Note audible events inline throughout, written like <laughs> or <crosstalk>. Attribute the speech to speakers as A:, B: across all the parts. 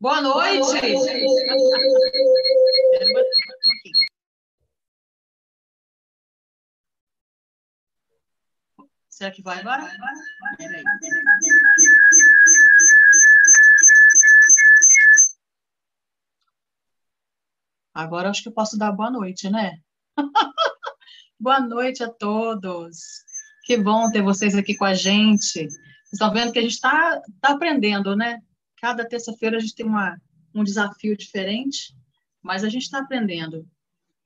A: Boa noite! Boa noite. Será que vai agora? Peraí. Agora acho que eu posso dar boa noite, né? <laughs> boa noite a todos. Que bom ter vocês aqui com a gente. Vocês estão vendo que a gente está tá aprendendo, né? Cada terça-feira a gente tem uma, um desafio diferente, mas a gente está aprendendo.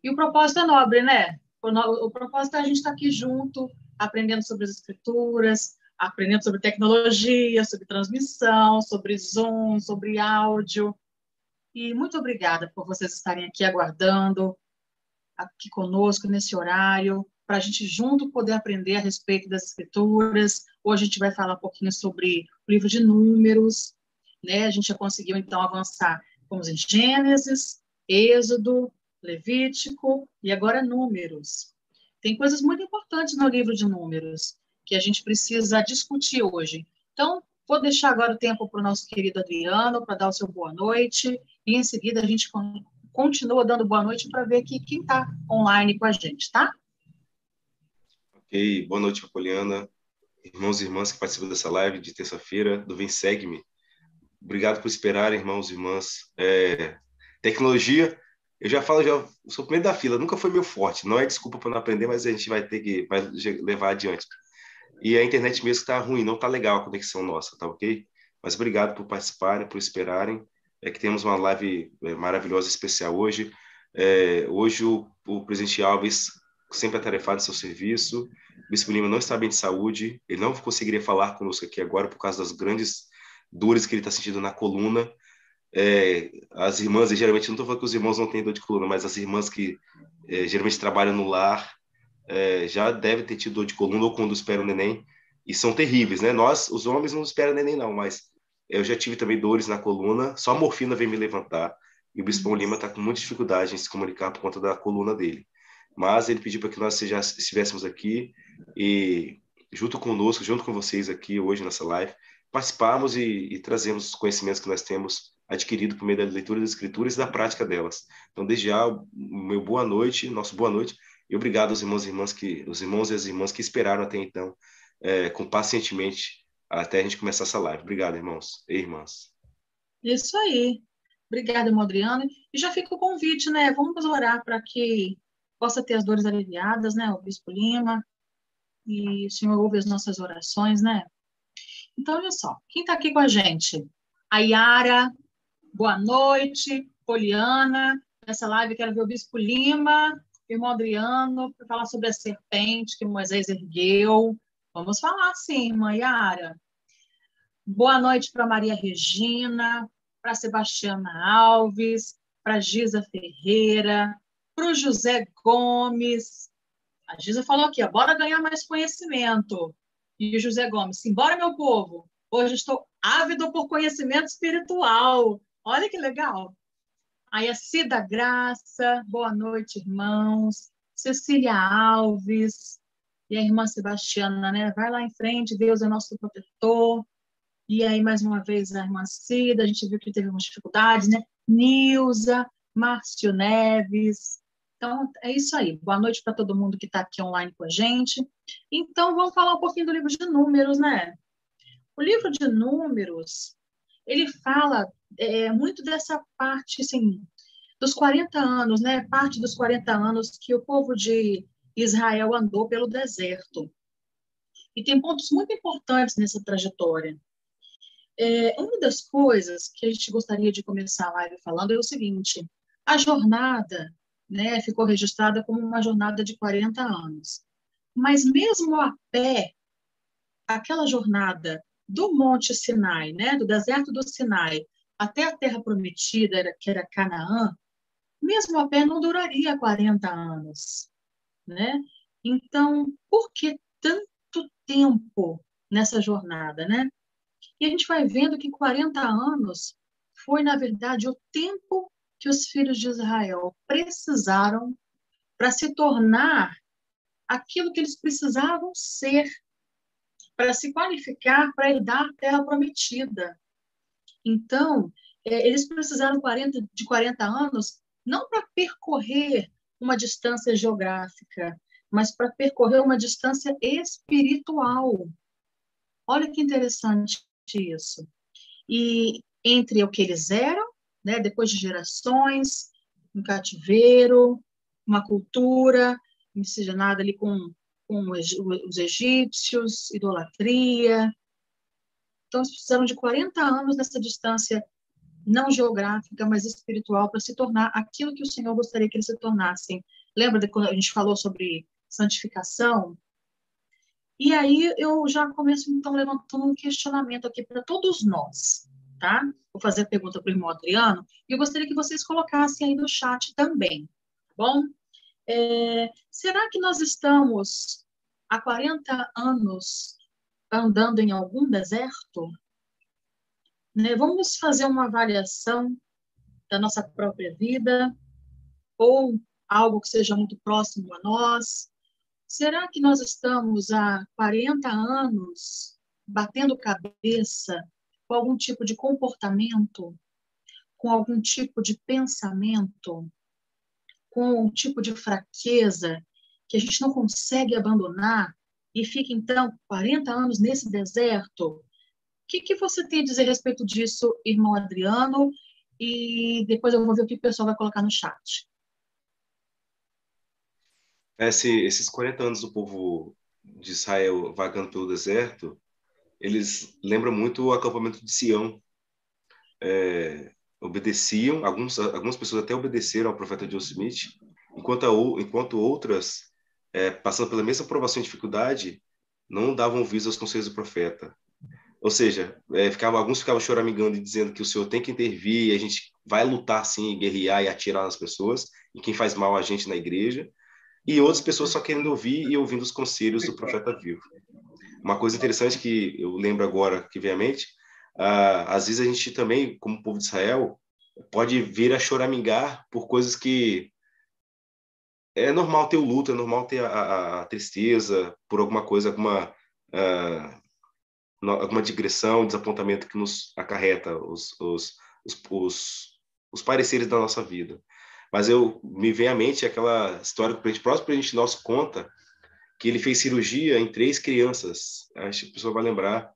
A: E o propósito é nobre, né? O, propósito é a gente estar tá aqui junto, aprendendo sobre as escrituras, aprendendo sobre tecnologia, sobre transmissão, sobre Zoom, sobre áudio. E muito obrigada por vocês estarem aqui aguardando, aqui conosco nesse horário, para a gente junto poder aprender a respeito das escrituras. Hoje a gente vai falar um pouquinho sobre o livro de Números, né? A gente já conseguiu então avançar, fomos em Gênesis, Êxodo, Levítico e agora Números. Tem coisas muito importantes no livro de Números que a gente precisa discutir hoje. Então, vou deixar agora o tempo para o nosso querido Adriano para dar o seu boa noite e em seguida a gente continua dando boa noite para ver aqui quem está online com a gente, tá?
B: Ok, boa noite, Poliana, irmãos e irmãs que participam dessa live de terça-feira do Vem Segue-me. Obrigado por esperarem, irmãos e irmãs. É, tecnologia eu já falo, já sou o primeiro da fila, nunca foi meu forte. Não é desculpa para não aprender, mas a gente vai ter que vai levar adiante. E a internet mesmo está ruim, não está legal a conexão nossa, tá ok? Mas obrigado por participarem, por esperarem. É que temos uma live é, maravilhosa, especial hoje. É, hoje o, o presidente Alves sempre atarefado em seu serviço. O Bispo Lima não está bem de saúde. Ele não conseguiria falar conosco aqui agora por causa das grandes dores que ele está sentindo na coluna é, as irmãs, e geralmente não estou falando que os irmãos não têm dor de coluna, mas as irmãs que é, geralmente trabalham no lar é, já devem ter tido dor de coluna ou quando esperam o neném, e são terríveis, né? Nós, os homens, não esperam neném, não, mas eu já tive também dores na coluna, só a morfina vem me levantar, e o Bispão Lima está com muita dificuldade em se comunicar por conta da coluna dele. Mas ele pediu para que nós já estivéssemos aqui e junto conosco, junto com vocês aqui hoje nessa live, participarmos e, e trazemos os conhecimentos que nós temos adquirido por meio da leitura das escrituras e da prática delas. Então, desde já, meu boa noite, nosso boa noite, e obrigado aos irmãos e irmãs que, os irmãos e as irmãs que esperaram até então, é, com pacientemente, até a gente começar essa live. Obrigado, irmãos e irmãs.
A: Isso aí. Obrigada, irmão Adriano. E já fica o convite, né? Vamos orar para que possa ter as dores aliviadas, né? O Bispo Lima. E o Senhor ouve as nossas orações, né? Então, olha só. Quem está aqui com a gente? A Yara, boa noite, Poliana. Nessa live quero ver o Bispo Lima, irmão Adriano, para falar sobre a serpente que Moisés ergueu. Vamos falar sim, irmã Yara. Boa noite para Maria Regina, para Sebastiana Alves, para Giza Ferreira, para o José Gomes. A Giza falou aqui, ó, bora ganhar mais conhecimento. E José Gomes, simbora, meu povo. Hoje estou ávido por conhecimento espiritual. Olha que legal. Aí a Cida Graça, boa noite, irmãos. Cecília Alves e a irmã Sebastiana, né? Vai lá em frente, Deus é nosso protetor. E aí, mais uma vez, a irmã Cida, a gente viu que teve umas dificuldades, né? Nilza, Márcio Neves. Então, é isso aí. Boa noite para todo mundo que está aqui online com a gente. Então, vamos falar um pouquinho do livro de Números, né? O livro de Números, ele fala é, muito dessa parte, assim, dos 40 anos, né? Parte dos 40 anos que o povo de Israel andou pelo deserto. E tem pontos muito importantes nessa trajetória. É, uma das coisas que a gente gostaria de começar a live falando é o seguinte: a jornada né, ficou registrada como uma jornada de 40 anos. Mas mesmo a pé, aquela jornada do Monte Sinai, né, do deserto do Sinai, até a terra prometida, que era Canaã, mesmo a pé não duraria 40 anos, né? Então, por que tanto tempo nessa jornada, né? E a gente vai vendo que 40 anos foi, na verdade, o tempo que os filhos de Israel precisaram para se tornar aquilo que eles precisavam ser para se qualificar para herdar a terra prometida. Então, é, eles precisaram 40, de 40 anos não para percorrer uma distância geográfica, mas para percorrer uma distância espiritual. Olha que interessante isso. E entre o que eles eram, né, depois de gerações, um cativeiro, uma cultura miscigenada ali com, com os egípcios, idolatria. Então, eles precisaram de 40 anos nessa distância não geográfica, mas espiritual, para se tornar aquilo que o Senhor gostaria que eles se tornassem. Lembra de quando a gente falou sobre santificação? E aí eu já começo, então, levantando um questionamento aqui para todos nós, tá? Vou fazer a pergunta para o irmão Adriano, e eu gostaria que vocês colocassem aí no chat também, tá bom? É, será que nós estamos há 40 anos andando em algum deserto? Né? Vamos fazer uma avaliação da nossa própria vida, ou algo que seja muito próximo a nós. Será que nós estamos há 40 anos batendo cabeça com algum tipo de comportamento, com algum tipo de pensamento, com um tipo de fraqueza que a gente não consegue abandonar e fica então 40 anos nesse deserto o que, que você tem a dizer a respeito disso, irmão Adriano? E depois eu vou ver o que o pessoal vai colocar no chat.
B: Esse, esses 40 anos do povo de Israel vagando pelo deserto, eles lembram muito o acampamento de Sião. É, obedeciam, alguns, algumas pessoas até obedeceram ao profeta John Smith, enquanto, a, enquanto outras, é, passando pela mesma provação e dificuldade, não davam ouvidos aos conselhos do profeta. Ou seja, é, ficava, alguns ficavam choramingando e dizendo que o Senhor tem que intervir, e a gente vai lutar sim, guerrear e atirar nas pessoas, e quem faz mal a gente na igreja, e outras pessoas só querendo ouvir e ouvindo os conselhos do profeta vivo. Uma coisa interessante que eu lembro agora que vem à mente, ah, às vezes a gente também, como povo de Israel, pode vir a choramingar por coisas que é normal ter o luto, é normal ter a, a, a tristeza por alguma coisa, alguma uh, alguma digressão, desapontamento que nos acarreta os, os, os, os, os pareceres da nossa vida. Mas eu me vem à mente aquela história que o próximo presidente nosso conta que ele fez cirurgia em três crianças. Acho que a pessoa vai lembrar.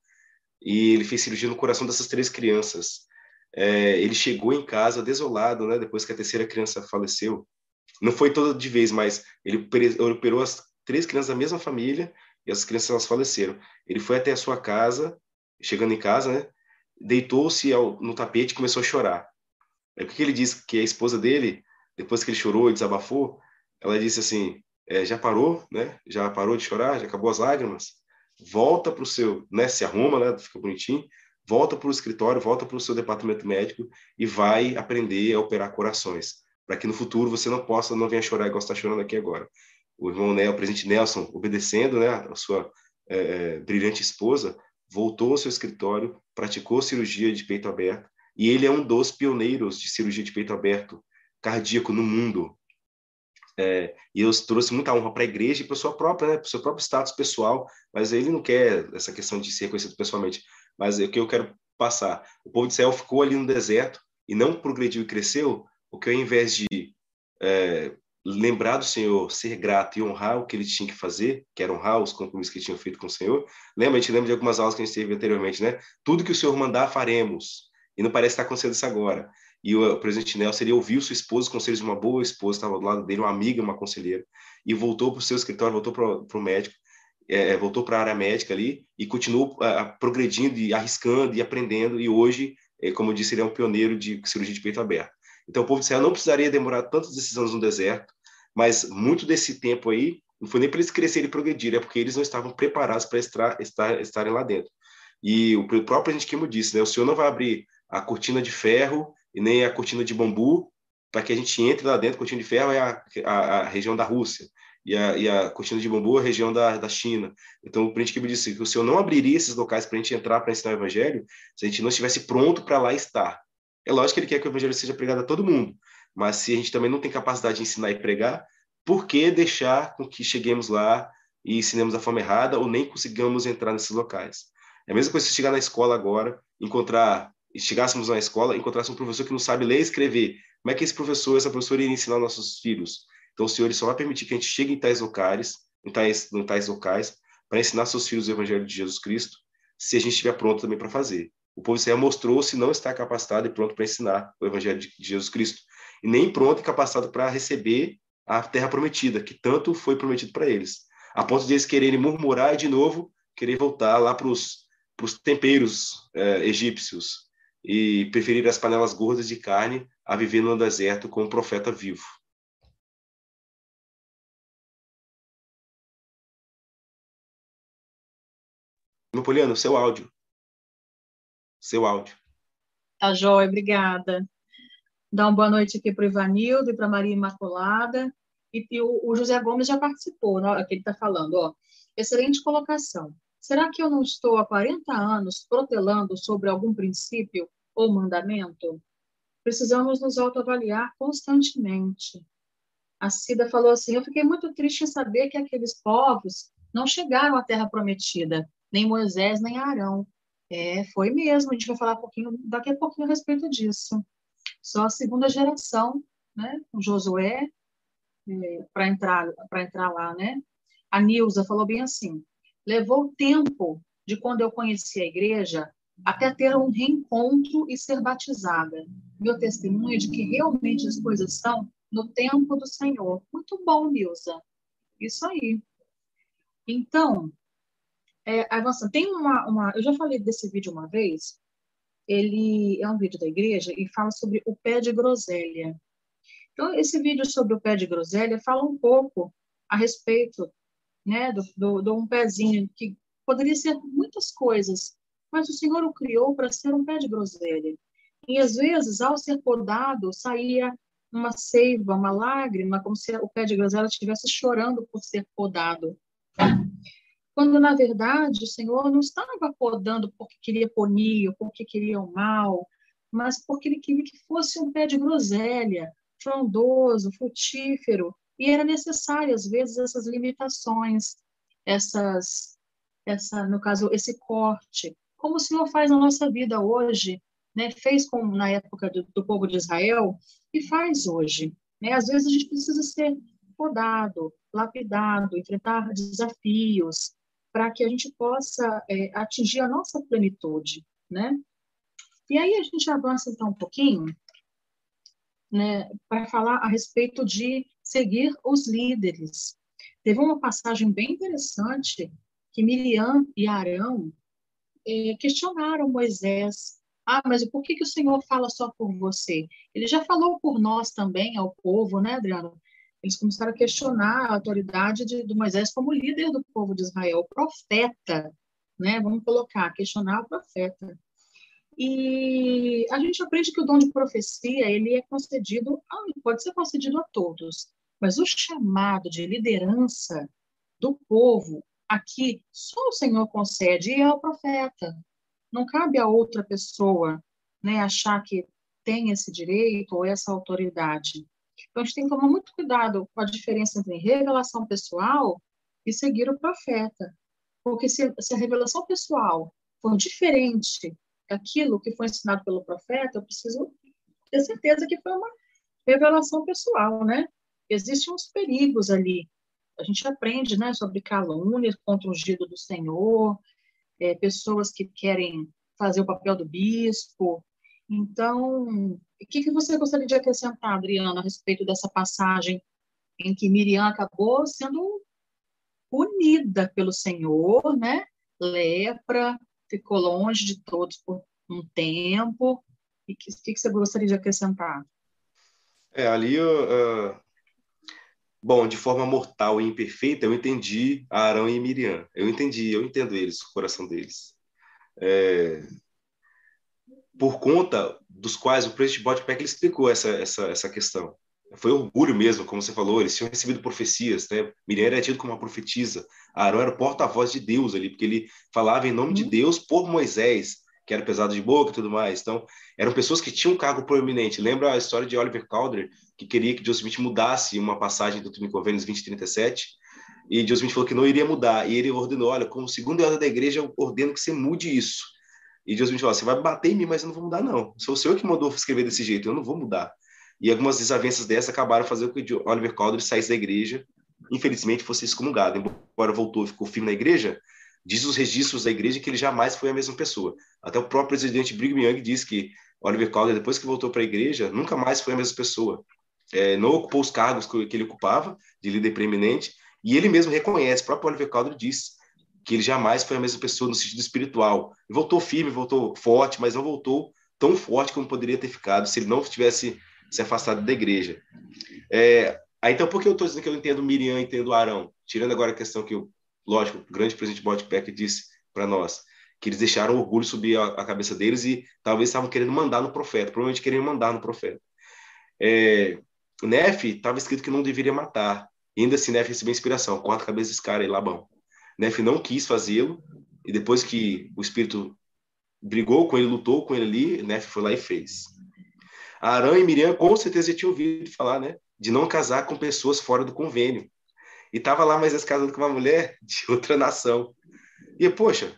B: E ele fez cirurgia no coração dessas três crianças. É, ele chegou em casa desolado, né? Depois que a terceira criança faleceu. Não foi toda de vez, mas ele operou as três crianças da mesma família e as crianças elas faleceram. Ele foi até a sua casa, chegando em casa, né? Deitou-se no tapete e começou a chorar. É porque ele disse que a esposa dele, depois que ele chorou e desabafou, ela disse assim: é, já parou, né? Já parou de chorar, já acabou as lágrimas. Volta para o seu, né? Se arruma, né? Fica bonitinho. Volta para o escritório, volta para o seu departamento médico e vai aprender a operar corações, para que no futuro você não possa, não venha chorar igual está chorando aqui agora o irmão Nel, o presidente Nelson, obedecendo né, a sua é, é, brilhante esposa, voltou ao seu escritório, praticou cirurgia de peito aberto, e ele é um dos pioneiros de cirurgia de peito aberto cardíaco no mundo. É, e eu trouxe muita honra para a igreja e para sua própria, né, para o seu próprio status pessoal, mas ele não quer essa questão de ser reconhecido pessoalmente. Mas o que eu quero passar, o povo de Israel ficou ali no deserto e não progrediu e cresceu, porque ao invés de é, lembrar do Senhor, ser grato e honrar o que ele tinha que fazer, que era honrar os compromissos que ele tinha feito com o Senhor. Lembra, a gente lembra de algumas aulas que a gente teve anteriormente, né? Tudo que o Senhor mandar, faremos. E não parece estar acontecendo isso agora. E o, presidente Nelson, ele ouviu sua esposa, os conselhos de uma boa esposa, estava do lado dele, uma amiga, uma conselheira, e voltou para o seu escritório, voltou para o médico, é, é, voltou para a área médica ali, e continuou progredindo, e arriscando, e aprendendo, e hoje, é, como eu disse, ele é um pioneiro de cirurgia de peito aberto. Então, o povo de Israel não precisaria demorar tantos desses anos no deserto, mas muito desse tempo aí não foi nem para eles crescerem e progredirem, é porque eles não estavam preparados para estar, estar, estarem lá dentro. E o próprio gente Kimo disse, né? O Senhor não vai abrir a cortina de ferro e nem a cortina de bambu para que a gente entre lá dentro. Cortina de ferro é a, a, a região da Rússia e a, e a cortina de bambu é a região da, da China. Então o príncipe disse que o Senhor não abriria esses locais para a gente entrar para ensinar o evangelho se a gente não estivesse pronto para lá estar. É lógico que ele quer que o evangelho seja pregado a todo mundo, mas se a gente também não tem capacidade de ensinar e pregar, por que deixar com que cheguemos lá e ensinemos a forma errada ou nem consigamos entrar nesses locais? É a mesma coisa se chegar na escola agora, encontrar chegássemos na escola, encontrássemos um professor que não sabe ler e escrever, como é que esse professor, essa professora iria ensinar nossos filhos? Então, o Senhor só vai permitir que a gente chegue em tais locais, em tais, em tais locais, para ensinar seus filhos o Evangelho de Jesus Cristo, se a gente estiver pronto também para fazer. O povo de Israel mostrou-se não estar capacitado e pronto para ensinar o Evangelho de Jesus Cristo, e nem pronto e capacitado para receber a terra prometida, que tanto foi prometido para eles, a ponto de eles quererem murmurar e, de novo, querer voltar lá para os temperos é, egípcios e preferir as panelas gordas de carne a viver no deserto com um profeta vivo. Napoleano, seu áudio. Seu áudio.
A: Tá jóia, obrigada. Dá uma boa noite aqui para o Ivanildo e para Maria Imaculada. E, e o, o, José Gomes já participou, né, que ele está falando. Ó. Excelente colocação. Será que eu não estou há 40 anos protelando sobre algum princípio ou mandamento? Precisamos nos autoavaliar constantemente. A Cida falou assim: Eu fiquei muito triste em saber que aqueles povos não chegaram à Terra Prometida, nem Moisés, nem Arão. É, foi mesmo, a gente vai falar um pouquinho, daqui a pouquinho a respeito disso. Só a segunda geração, né, o Josué, é, para entrar, entrar lá, né? A Nilza falou bem assim, levou tempo de quando eu conheci a igreja até ter um reencontro e ser batizada. Meu testemunho é de que realmente as coisas são no tempo do Senhor. Muito bom, Nilza. Isso aí. Então, é, tem uma, uma. Eu já falei desse vídeo uma vez. Ele é um vídeo da igreja e fala sobre o pé de groselha. Então, esse vídeo sobre o pé de groselha fala um pouco a respeito né, do, do, do um pezinho que poderia ser muitas coisas, mas o Senhor o criou para ser um pé de groselha. E às vezes, ao ser podado, saía uma seiva, uma lágrima, como se o pé de groselha estivesse chorando por ser podado. Quando, na verdade, o Senhor não estava podando porque queria punir, porque queria o mal, mas porque ele queria que fosse um pé de groselha, frondoso, frutífero, e era necessário, às vezes, essas limitações, essas, essa, no caso, esse corte, como o Senhor faz na nossa vida hoje, né? fez como na época do, do povo de Israel e faz hoje. Né? Às vezes a gente precisa ser podado, lapidado, enfrentar desafios, para que a gente possa é, atingir a nossa plenitude, né? E aí a gente avança então um pouquinho, né, para falar a respeito de seguir os líderes. Teve uma passagem bem interessante que Miriam e Arão é, questionaram Moisés. Ah, mas por que, que o Senhor fala só por você? Ele já falou por nós também, ao povo, né, Adriano? Eles começaram a questionar a autoridade de, de Moisés como líder do povo de Israel, profeta, né? Vamos colocar, questionar o profeta. E a gente aprende que o dom de profecia ele é concedido, pode ser concedido a todos, mas o chamado de liderança do povo aqui só o Senhor concede e é o profeta. Não cabe a outra pessoa, né, achar que tem esse direito ou essa autoridade. Então a gente tem que tomar muito cuidado com a diferença entre revelação pessoal e seguir o profeta, porque se, se a revelação pessoal for diferente daquilo que foi ensinado pelo profeta, eu preciso ter certeza que foi uma revelação pessoal, né? Existem uns perigos ali a gente aprende né, sobre calúnias contra o ungido do Senhor, é, pessoas que querem fazer o papel do bispo. Então, o que, que você gostaria de acrescentar, Adriana, a respeito dessa passagem em que Miriam acabou sendo punida pelo Senhor, né? Lepra, ficou longe de todos por um tempo. E o que, que, você gostaria de acrescentar?
B: É, ali uh, Bom, de forma mortal e imperfeita, eu entendi Arão e Miriam. Eu entendi, eu entendo eles, o coração deles. É... Por conta dos quais o presidente Botpack explicou essa, essa, essa questão. Foi orgulho mesmo, como você falou, eles tinham recebido profecias, né? Miriam era tido como uma profetisa, Arão era o porta-voz de Deus ali, porque ele falava em nome de uhum. Deus por Moisés, que era pesado de boca e tudo mais. Então, eram pessoas que tinham um cargo proeminente. Lembra a história de Oliver Calder, que queria que Joseph Smith mudasse uma passagem do Time Convênios 2037? E Joseph Smith falou que não iria mudar. E ele ordenou: olha, como segundo ordem da igreja, eu ordeno que você mude isso. E Deus me falou: você vai bater em mim, mas eu não vou mudar, não. Sou o senhor que mandou escrever desse jeito, eu não vou mudar. E algumas desavenças dessas acabaram fazendo com que Oliver Cowdery saísse da igreja. Infelizmente, fosse excomungado. Embora voltou ficou firme na igreja, diz os registros da igreja que ele jamais foi a mesma pessoa. Até o próprio presidente Brigham Young diz que Oliver Cowdery, depois que voltou para a igreja, nunca mais foi a mesma pessoa. É, não ocupou os cargos que ele ocupava, de líder preeminente, e ele mesmo reconhece, o próprio Oliver Cowdery diz que ele jamais foi a mesma pessoa no sentido espiritual. Ele voltou firme, voltou forte, mas não voltou tão forte como poderia ter ficado se ele não tivesse se afastado da igreja. É, então, por que eu estou dizendo que eu entendo Miriam e entendo Arão? Tirando agora a questão que, eu, lógico, o grande presidente Botpeck disse para nós, que eles deixaram o orgulho subir a, cabeça deles e talvez estavam querendo mandar no profeta, provavelmente querendo mandar no profeta. É, Nef estava escrito que não deveria matar, e ainda assim Nef recebeu inspiração, corta a cabeça desse cara aí, Labão. Nef não quis fazê-lo, e depois que o espírito brigou com ele, lutou com ele ali, Nef foi lá e fez. Arão e Miriam com certeza já tinham ouvido falar, né? De não casar com pessoas fora do convênio. E tava lá mais casado com uma mulher <laughs> de outra nação. E, poxa,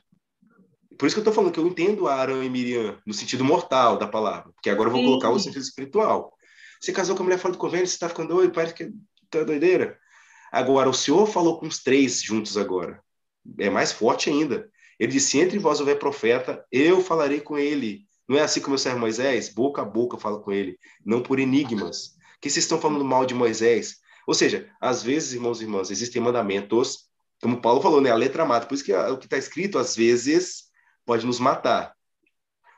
B: por isso que eu tô falando que eu entendo Arão e Miriam no sentido mortal da palavra, porque agora eu vou Sim. colocar o sentido espiritual. Você casou com a mulher fora do convênio, você tá ficando doido, parece que tá doideira. Agora, o Senhor falou com os três juntos agora. É mais forte ainda. Ele disse: Entre vós houver profeta, eu falarei com ele. Não é assim como o servo Moisés? Boca a boca fala com ele, não por enigmas. Que vocês estão falando mal de Moisés? Ou seja, às vezes, irmãos e irmãs, existem mandamentos, como Paulo falou, né? A letra mata. Por isso que o que está escrito, às vezes, pode nos matar.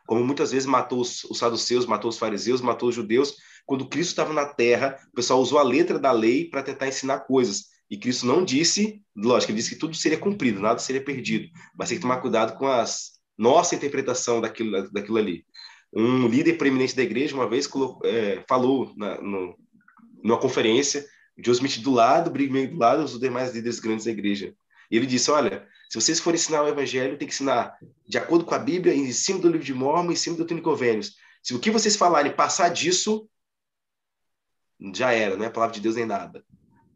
B: Como muitas vezes matou os, os saduceus, matou os fariseus, matou os judeus. Quando Cristo estava na terra, o pessoal usou a letra da lei para tentar ensinar coisas. E Cristo não disse, lógico, ele disse que tudo seria cumprido, nada seria perdido. Mas tem que tomar cuidado com as nossa interpretação daquilo, daquilo ali. Um líder preeminente da igreja, uma vez, colocou, é, falou na, no, numa conferência, Joe Smith do lado, Brigham do lado, os demais líderes grandes da igreja. E ele disse: Olha, se vocês forem ensinar o evangelho, tem que ensinar de acordo com a Bíblia, em cima do livro de Mormon, em cima do Tony Convênios. Se o que vocês falarem passar disso, já era, não é a palavra de Deus nem nada.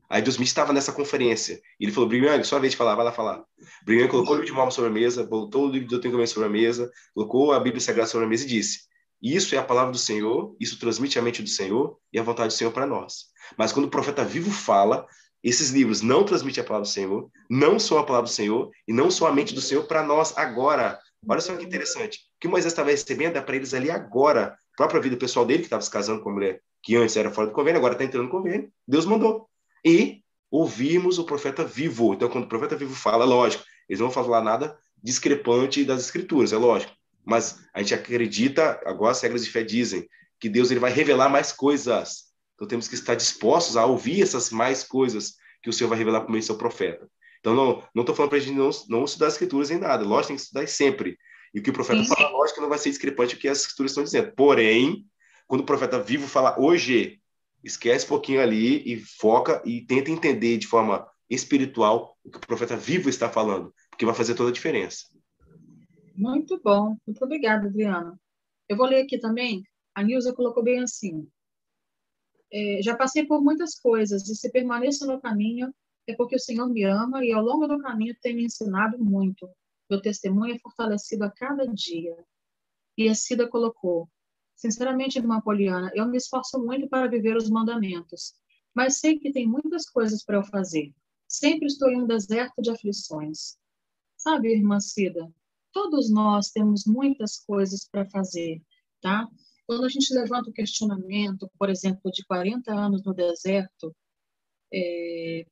B: Aí Deus Smith estava nessa conferência. E ele falou, Brigham, sua vez de falar, vai lá falar. Brigham colocou o livro de Mormon sobre a mesa, botou o livro de Doutrina sobre a mesa, colocou a Bíblia Sagrada sobre a mesa e disse, isso é a palavra do Senhor, isso transmite a mente do Senhor e a vontade do Senhor para nós. Mas quando o profeta vivo fala, esses livros não transmitem a palavra do Senhor, não são a palavra do Senhor e não são a mente do Senhor para nós agora. Olha só que interessante. O que Moisés estava recebendo é para eles ali agora. A própria vida pessoal dele, que estava se casando com a mulher que antes era fora do convênio, agora está entrando no convênio. Deus mandou e ouvirmos o profeta vivo. Então, quando o profeta vivo fala, é lógico, eles não vão falar nada discrepante das escrituras, é lógico. Mas a gente acredita, agora as regras de fé dizem, que Deus ele vai revelar mais coisas. Então temos que estar dispostos a ouvir essas mais coisas que o Senhor vai revelar por meio do seu profeta. Então não não estou falando para a gente não, não estudar as escrituras em nada. Lógico, tem que estudar sempre. E o que o profeta Sim. fala, lógico não vai ser discrepante o que as escrituras estão dizendo. Porém, quando o profeta vivo fala hoje, esquece um pouquinho ali e foca e tenta entender de forma espiritual o que o profeta vivo está falando, porque vai fazer toda a diferença.
A: Muito bom. Muito obrigada, Adriana. Eu vou ler aqui também. A Nilza colocou bem assim. É, já passei por muitas coisas e se permaneço no caminho é porque o Senhor me ama e ao longo do caminho tem me ensinado muito. Meu testemunho é fortalecido a cada dia. E a Cida colocou: Sinceramente, irmã Poliana, eu me esforço muito para viver os mandamentos, mas sei que tem muitas coisas para eu fazer. Sempre estou em um deserto de aflições. Sabe, irmã Cida, todos nós temos muitas coisas para fazer, tá? Quando a gente levanta o questionamento, por exemplo, de 40 anos no deserto, é,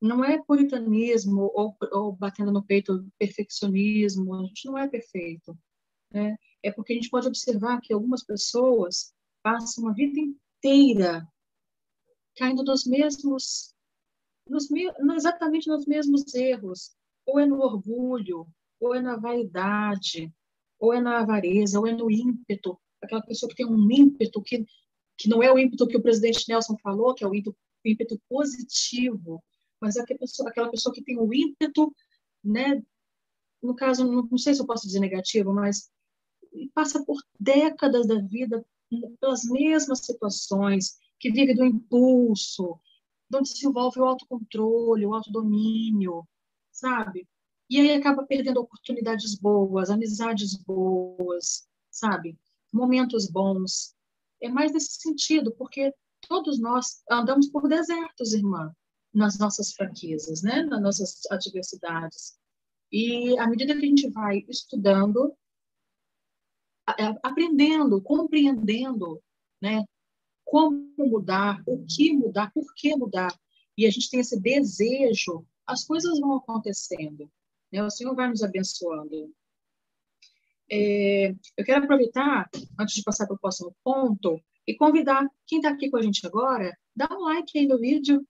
A: não é puritanismo ou, ou batendo no peito perfeccionismo, a gente não é perfeito. Né? é porque a gente pode observar que algumas pessoas passam a vida inteira caindo nos mesmos, nos, exatamente nos mesmos erros, ou é no orgulho, ou é na vaidade, ou é na avareza, ou é no ímpeto, aquela pessoa que tem um ímpeto que, que não é o ímpeto que o presidente Nelson falou, que é o ímpeto, ímpeto positivo, mas é aquela pessoa, aquela pessoa que tem o ímpeto, né, no caso, não, não sei se eu posso dizer negativo, mas passa por décadas da vida pelas mesmas situações, que vive do impulso, onde se envolve o autocontrole, o autodomínio, sabe? E aí acaba perdendo oportunidades boas, amizades boas, sabe? Momentos bons. É mais nesse sentido, porque todos nós andamos por desertos, irmã, nas nossas fraquezas, né? nas nossas adversidades. E à medida que a gente vai estudando, aprendendo, compreendendo, né? Como mudar, o que mudar, por que mudar. E a gente tem esse desejo, as coisas vão acontecendo. Né? O Senhor vai nos abençoando. É, eu quero aproveitar, antes de passar para o próximo ponto, e convidar quem está aqui com a gente agora, dá um like aí no vídeo,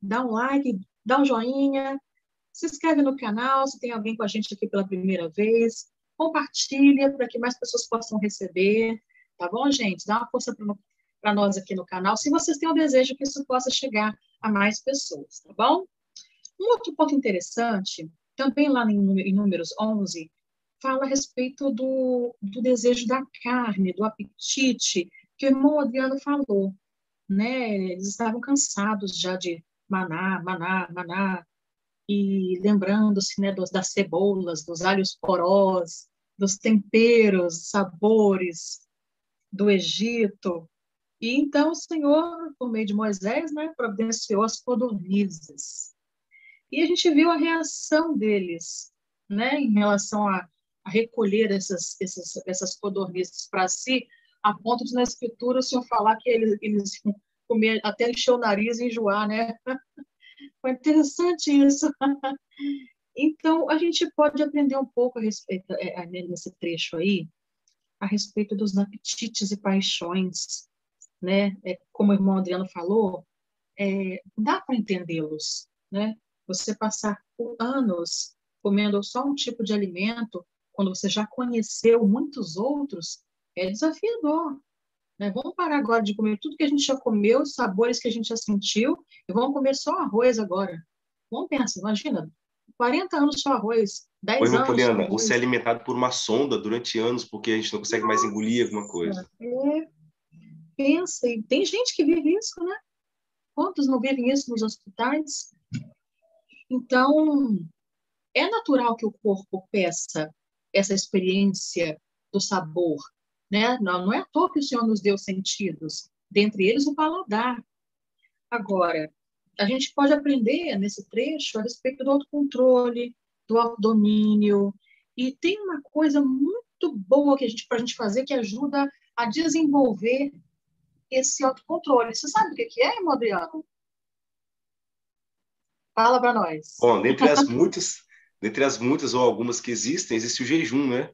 A: dá um like, dá um joinha, se inscreve no canal, se tem alguém com a gente aqui pela primeira vez, compartilha para que mais pessoas possam receber, tá bom, gente? Dá uma força para nós aqui no canal, se vocês têm o desejo que isso possa chegar a mais pessoas, tá bom? Um outro ponto interessante, também lá em, Números 11, fala a respeito do, do desejo da carne, do apetite, que o irmão Adriano falou, né? Eles estavam cansados já de maná, maná, maná, e lembrando-se né, das cebolas, dos alhos porós, dos temperos, sabores do Egito. E então o Senhor, por meio de Moisés, né, providenciou as codornizes. E a gente viu a reação deles né, em relação a, a recolher essas, essas, essas codornizes para si, a ponto de na escritura o Senhor falar que eles, eles comer até encher o nariz e enjoar, né? <laughs> Foi interessante isso. <laughs> Então, a gente pode aprender um pouco a respeito, é, é, nesse trecho aí, a respeito dos apetites e paixões, né? É, como o irmão Adriano falou, é, dá para entendê-los, né? Você passar por anos comendo só um tipo de alimento, quando você já conheceu muitos outros, é desafiador. Né? Vamos parar agora de comer tudo que a gente já comeu, os sabores que a gente já sentiu, e vamos comer só arroz agora. Vamos pensar, imagina, 40 anos só arroz, 10 Oi, anos.
B: Poliana, ou ser alimentado por uma sonda durante anos, porque a gente não consegue mais engolir alguma coisa.
A: É, pensa, tem gente que vive isso, né? Quantos não vivem isso nos hospitais? Então, é natural que o corpo peça essa experiência do sabor, né? Não, não é à toa que o Senhor nos deu sentidos, dentre eles o paladar. Agora, a gente pode aprender nesse trecho a respeito do autocontrole, do autodomínio, e tem uma coisa muito boa que a gente para a gente fazer que ajuda a desenvolver esse autocontrole. Você sabe o que é, Adriano? Fala para nós.
B: Bom, dentre as muitas, dentre as muitas ou algumas que existem, existe o jejum, né?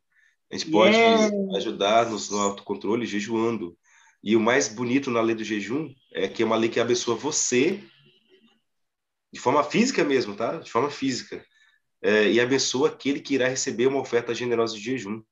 B: A gente pode yeah. ajudar-nos no autocontrole jejuando. E o mais bonito na lei do jejum é que é uma lei que abençoa você de forma física mesmo, tá? De forma física. É, e abençoa aquele que irá receber uma oferta generosa de jejum.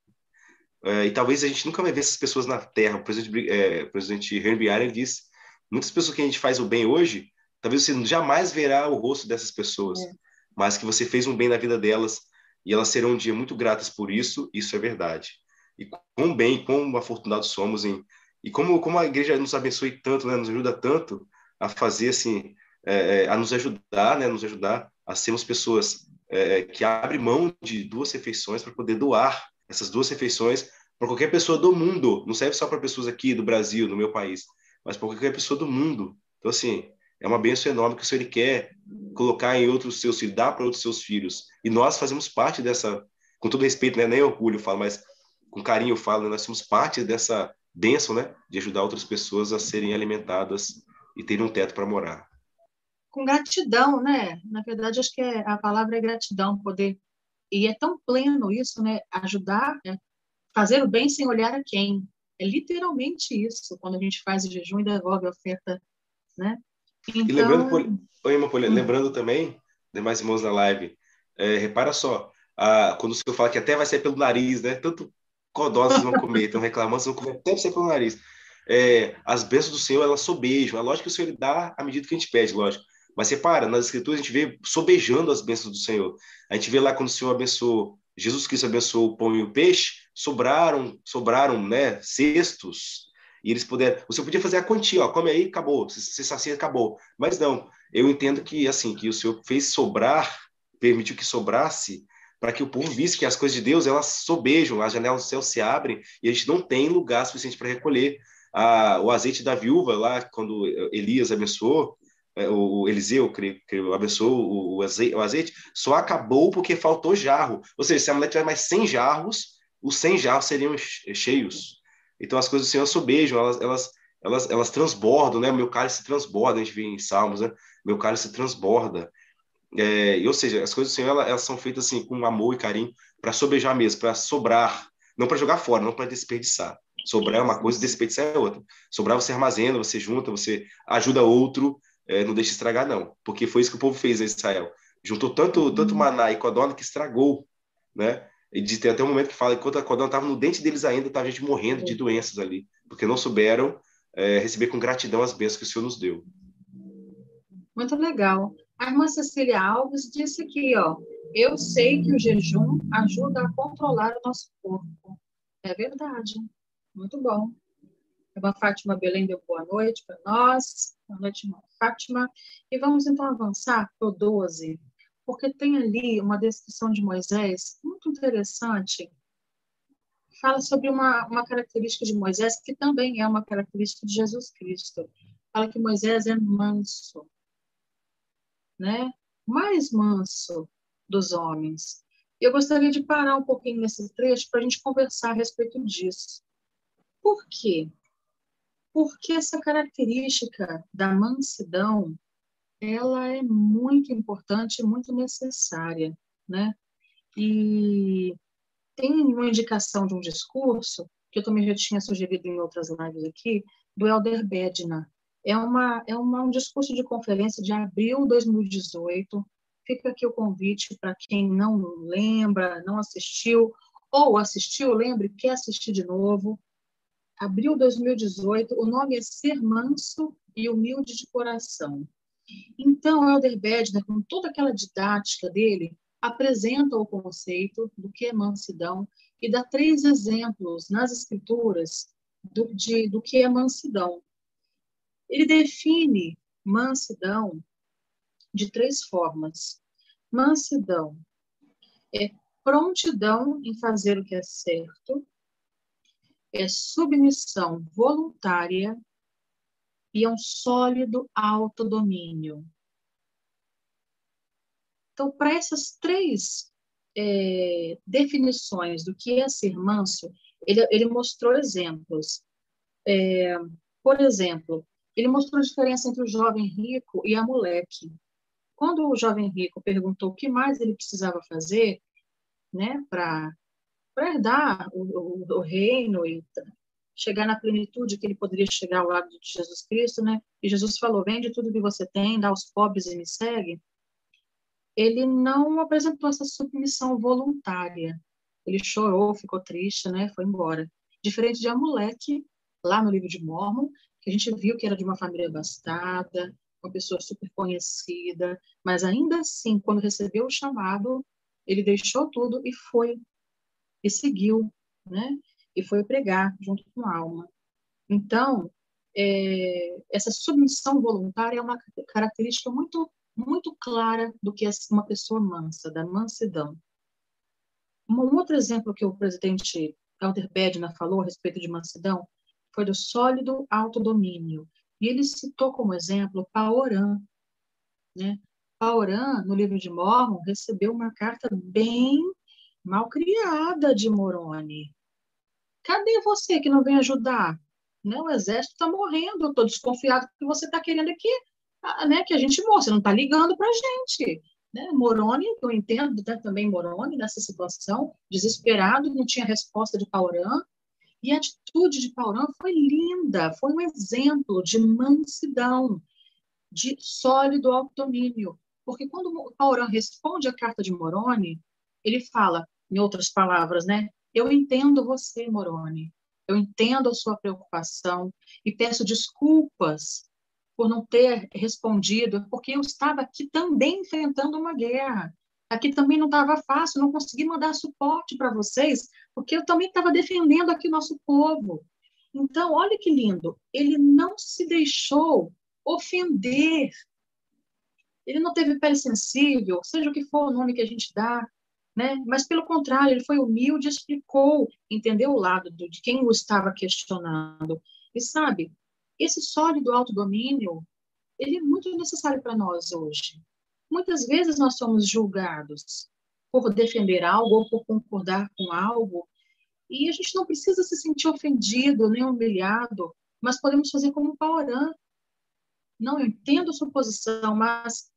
B: É, e talvez a gente nunca vai ver essas pessoas na Terra. O presidente, é, o presidente Henry Allen disse: muitas pessoas que a gente faz o bem hoje, talvez você jamais verá o rosto dessas pessoas, é. mas que você fez um bem na vida delas e elas serão um dia muito gratas por isso, isso é verdade. E quão bem, quão afortunados somos em e como como a igreja nos abençoe tanto, né, nos ajuda tanto a fazer assim, é, é, a nos ajudar, né, nos ajudar a sermos pessoas é, que abrem mão de duas refeições para poder doar essas duas refeições para qualquer pessoa do mundo. Não serve só para pessoas aqui do Brasil, do meu país, mas para qualquer pessoa do mundo. Então assim, é uma bênção enorme que o Senhor quer colocar em outros seus filhos, dar para outros seus filhos. E nós fazemos parte dessa, com todo respeito, né? nem orgulho eu falo, mas com carinho eu falo, né? nós somos parte dessa bênção, né? De ajudar outras pessoas a serem alimentadas e terem um teto para morar.
A: Com gratidão, né? Na verdade, acho que é, a palavra é gratidão, poder. E é tão pleno isso, né? Ajudar, né? fazer o bem sem olhar a quem. É literalmente isso, quando a gente faz o jejum e devolve a oferta, né?
B: Então... E lembrando, Oi, hum. lembrando também, demais irmãos na live, é, repara só, a, quando o senhor fala que até vai ser pelo nariz, né? Tanto codó vocês vão comer, estão reclamando, vão comer até vai ser pelo nariz. É, as bênçãos do Senhor, elas sobejam. É lógico que o Senhor dá à medida que a gente pede, lógico. Mas repara, nas escrituras a gente vê sobejando as bênçãos do Senhor. A gente vê lá quando o Senhor abençoou, Jesus Cristo abençoou o pão e o peixe, sobraram, sobraram, né, cestos e eles puderam. Você podia fazer a quantia, ó, come aí, acabou. Se sacia, acabou. Mas não. Eu entendo que assim que o Senhor fez sobrar, permitiu que sobrasse para que o povo visse que as coisas de Deus elas sobejam, as janelas do céu se abrem e a gente não tem lugar suficiente para recolher. Ah, o azeite da viúva, lá, quando Elias abençoou, é, o Eliseu que abençoou o, azeite, o azeite, só acabou porque faltou jarro. Ou seja, se a mulher tiver mais 100 jarros, os 100 jarros seriam cheios. Então as coisas do Senhor sobejam, elas, elas, elas, elas transbordam, né? Meu cálice transborda, a gente vê em Salmos, né? Meu cálice transborda. É, ou seja, as coisas do Senhor elas, elas são feitas assim com amor e carinho para sobejar mesmo, para sobrar, não para jogar fora, não para desperdiçar. Sobrar é uma coisa, desperdiçar é outra. Sobrar você armazena, você junta, você ajuda outro, é, não deixa estragar não, porque foi isso que o povo fez em Israel. Juntou tanto tanto uhum. maná e codorna que estragou, né? E tem até um momento que fala que enquanto a codorna estava no dente deles ainda, estava gente morrendo de doenças ali, porque não souberam é, receber com gratidão as bênçãos que o Senhor nos deu.
A: Muito legal. A irmã Cecília Alves disse aqui, ó, eu sei que o jejum ajuda a controlar o nosso corpo. É verdade. Muito bom. A irmã Fátima Belém deu boa noite para nós. Boa noite, irmã Fátima. E vamos então avançar para o 12, porque tem ali uma descrição de Moisés muito interessante. Fala sobre uma, uma característica de Moisés, que também é uma característica de Jesus Cristo. Fala que Moisés é manso né? mais manso dos homens. Eu gostaria de parar um pouquinho nesse trecho para a gente conversar a respeito disso. Por quê? Porque essa característica da mansidão, ela é muito importante, muito necessária, né? E tem uma indicação de um discurso que eu também já tinha sugerido em outras lives aqui, do Elder Bednar, é, uma, é uma, um discurso de conferência de abril de 2018. Fica aqui o convite para quem não lembra, não assistiu, ou assistiu, lembre, quer assistir de novo. Abril de 2018, o nome é Ser Manso e Humilde de Coração. Então, Elder Bedner, com toda aquela didática dele, apresenta o conceito do que é mansidão e dá três exemplos nas escrituras do, de, do que é mansidão. Ele define mansidão de três formas. Mansidão é prontidão em fazer o que é certo, é submissão voluntária e um sólido autodomínio. Então, para essas três é, definições do que é ser manso, ele, ele mostrou exemplos. É, por exemplo, ele mostrou a diferença entre o jovem rico e a moleque. Quando o jovem rico perguntou o que mais ele precisava fazer né, para herdar o, o, o, reino e chegar na plenitude que ele poderia chegar ao lado de Jesus Cristo, né? E Jesus falou: vende tudo que você tem, dá aos pobres e me segue. Ele não apresentou essa submissão voluntária. Ele chorou, ficou triste, né? Foi embora. Diferente de Amulek, lá no livro de Mormon, a gente viu que era de uma família abastada, uma pessoa super conhecida, mas ainda assim, quando recebeu o chamado, ele deixou tudo e foi, e seguiu, né? E foi pregar junto com a alma. Então, é, essa submissão voluntária é uma característica muito, muito clara do que é uma pessoa mansa, da mansidão. Um outro exemplo que o presidente Helder Bedna falou a respeito de mansidão foi do sólido autodomínio. E ele citou como exemplo Paorã. Né? Paorã, no livro de Mormon, recebeu uma carta bem mal criada de Moroni. Cadê você que não vem ajudar? Né? O exército está morrendo, eu estou desconfiado que você está querendo aqui ah, né, que a gente morra, você não está ligando para a gente. Né? Moroni, eu entendo né, também Moroni nessa situação, desesperado, não tinha resposta de Paorã, e a atitude de Paurão foi linda, foi um exemplo de mansidão, de sólido autodomínio. Porque quando Paurão responde a carta de Moroni, ele fala, em outras palavras, né? Eu entendo você, Moroni. Eu entendo a sua preocupação e peço desculpas por não ter respondido, porque eu estava aqui também enfrentando uma guerra. Aqui também não estava fácil, não consegui mandar suporte para vocês, porque eu também estava defendendo aqui nosso povo. Então, olha que lindo, ele não se deixou ofender. Ele não teve pele sensível, seja o que for o nome que a gente dá, né? Mas pelo contrário, ele foi humilde, explicou, entendeu o lado de quem o estava questionando. E sabe, esse sólido autodomínio, ele é muito necessário para nós hoje. Muitas vezes nós somos julgados por defender algo ou por concordar com algo, e a gente não precisa se sentir ofendido nem humilhado, mas podemos fazer como Paulo Não, eu entendo sua posição, mas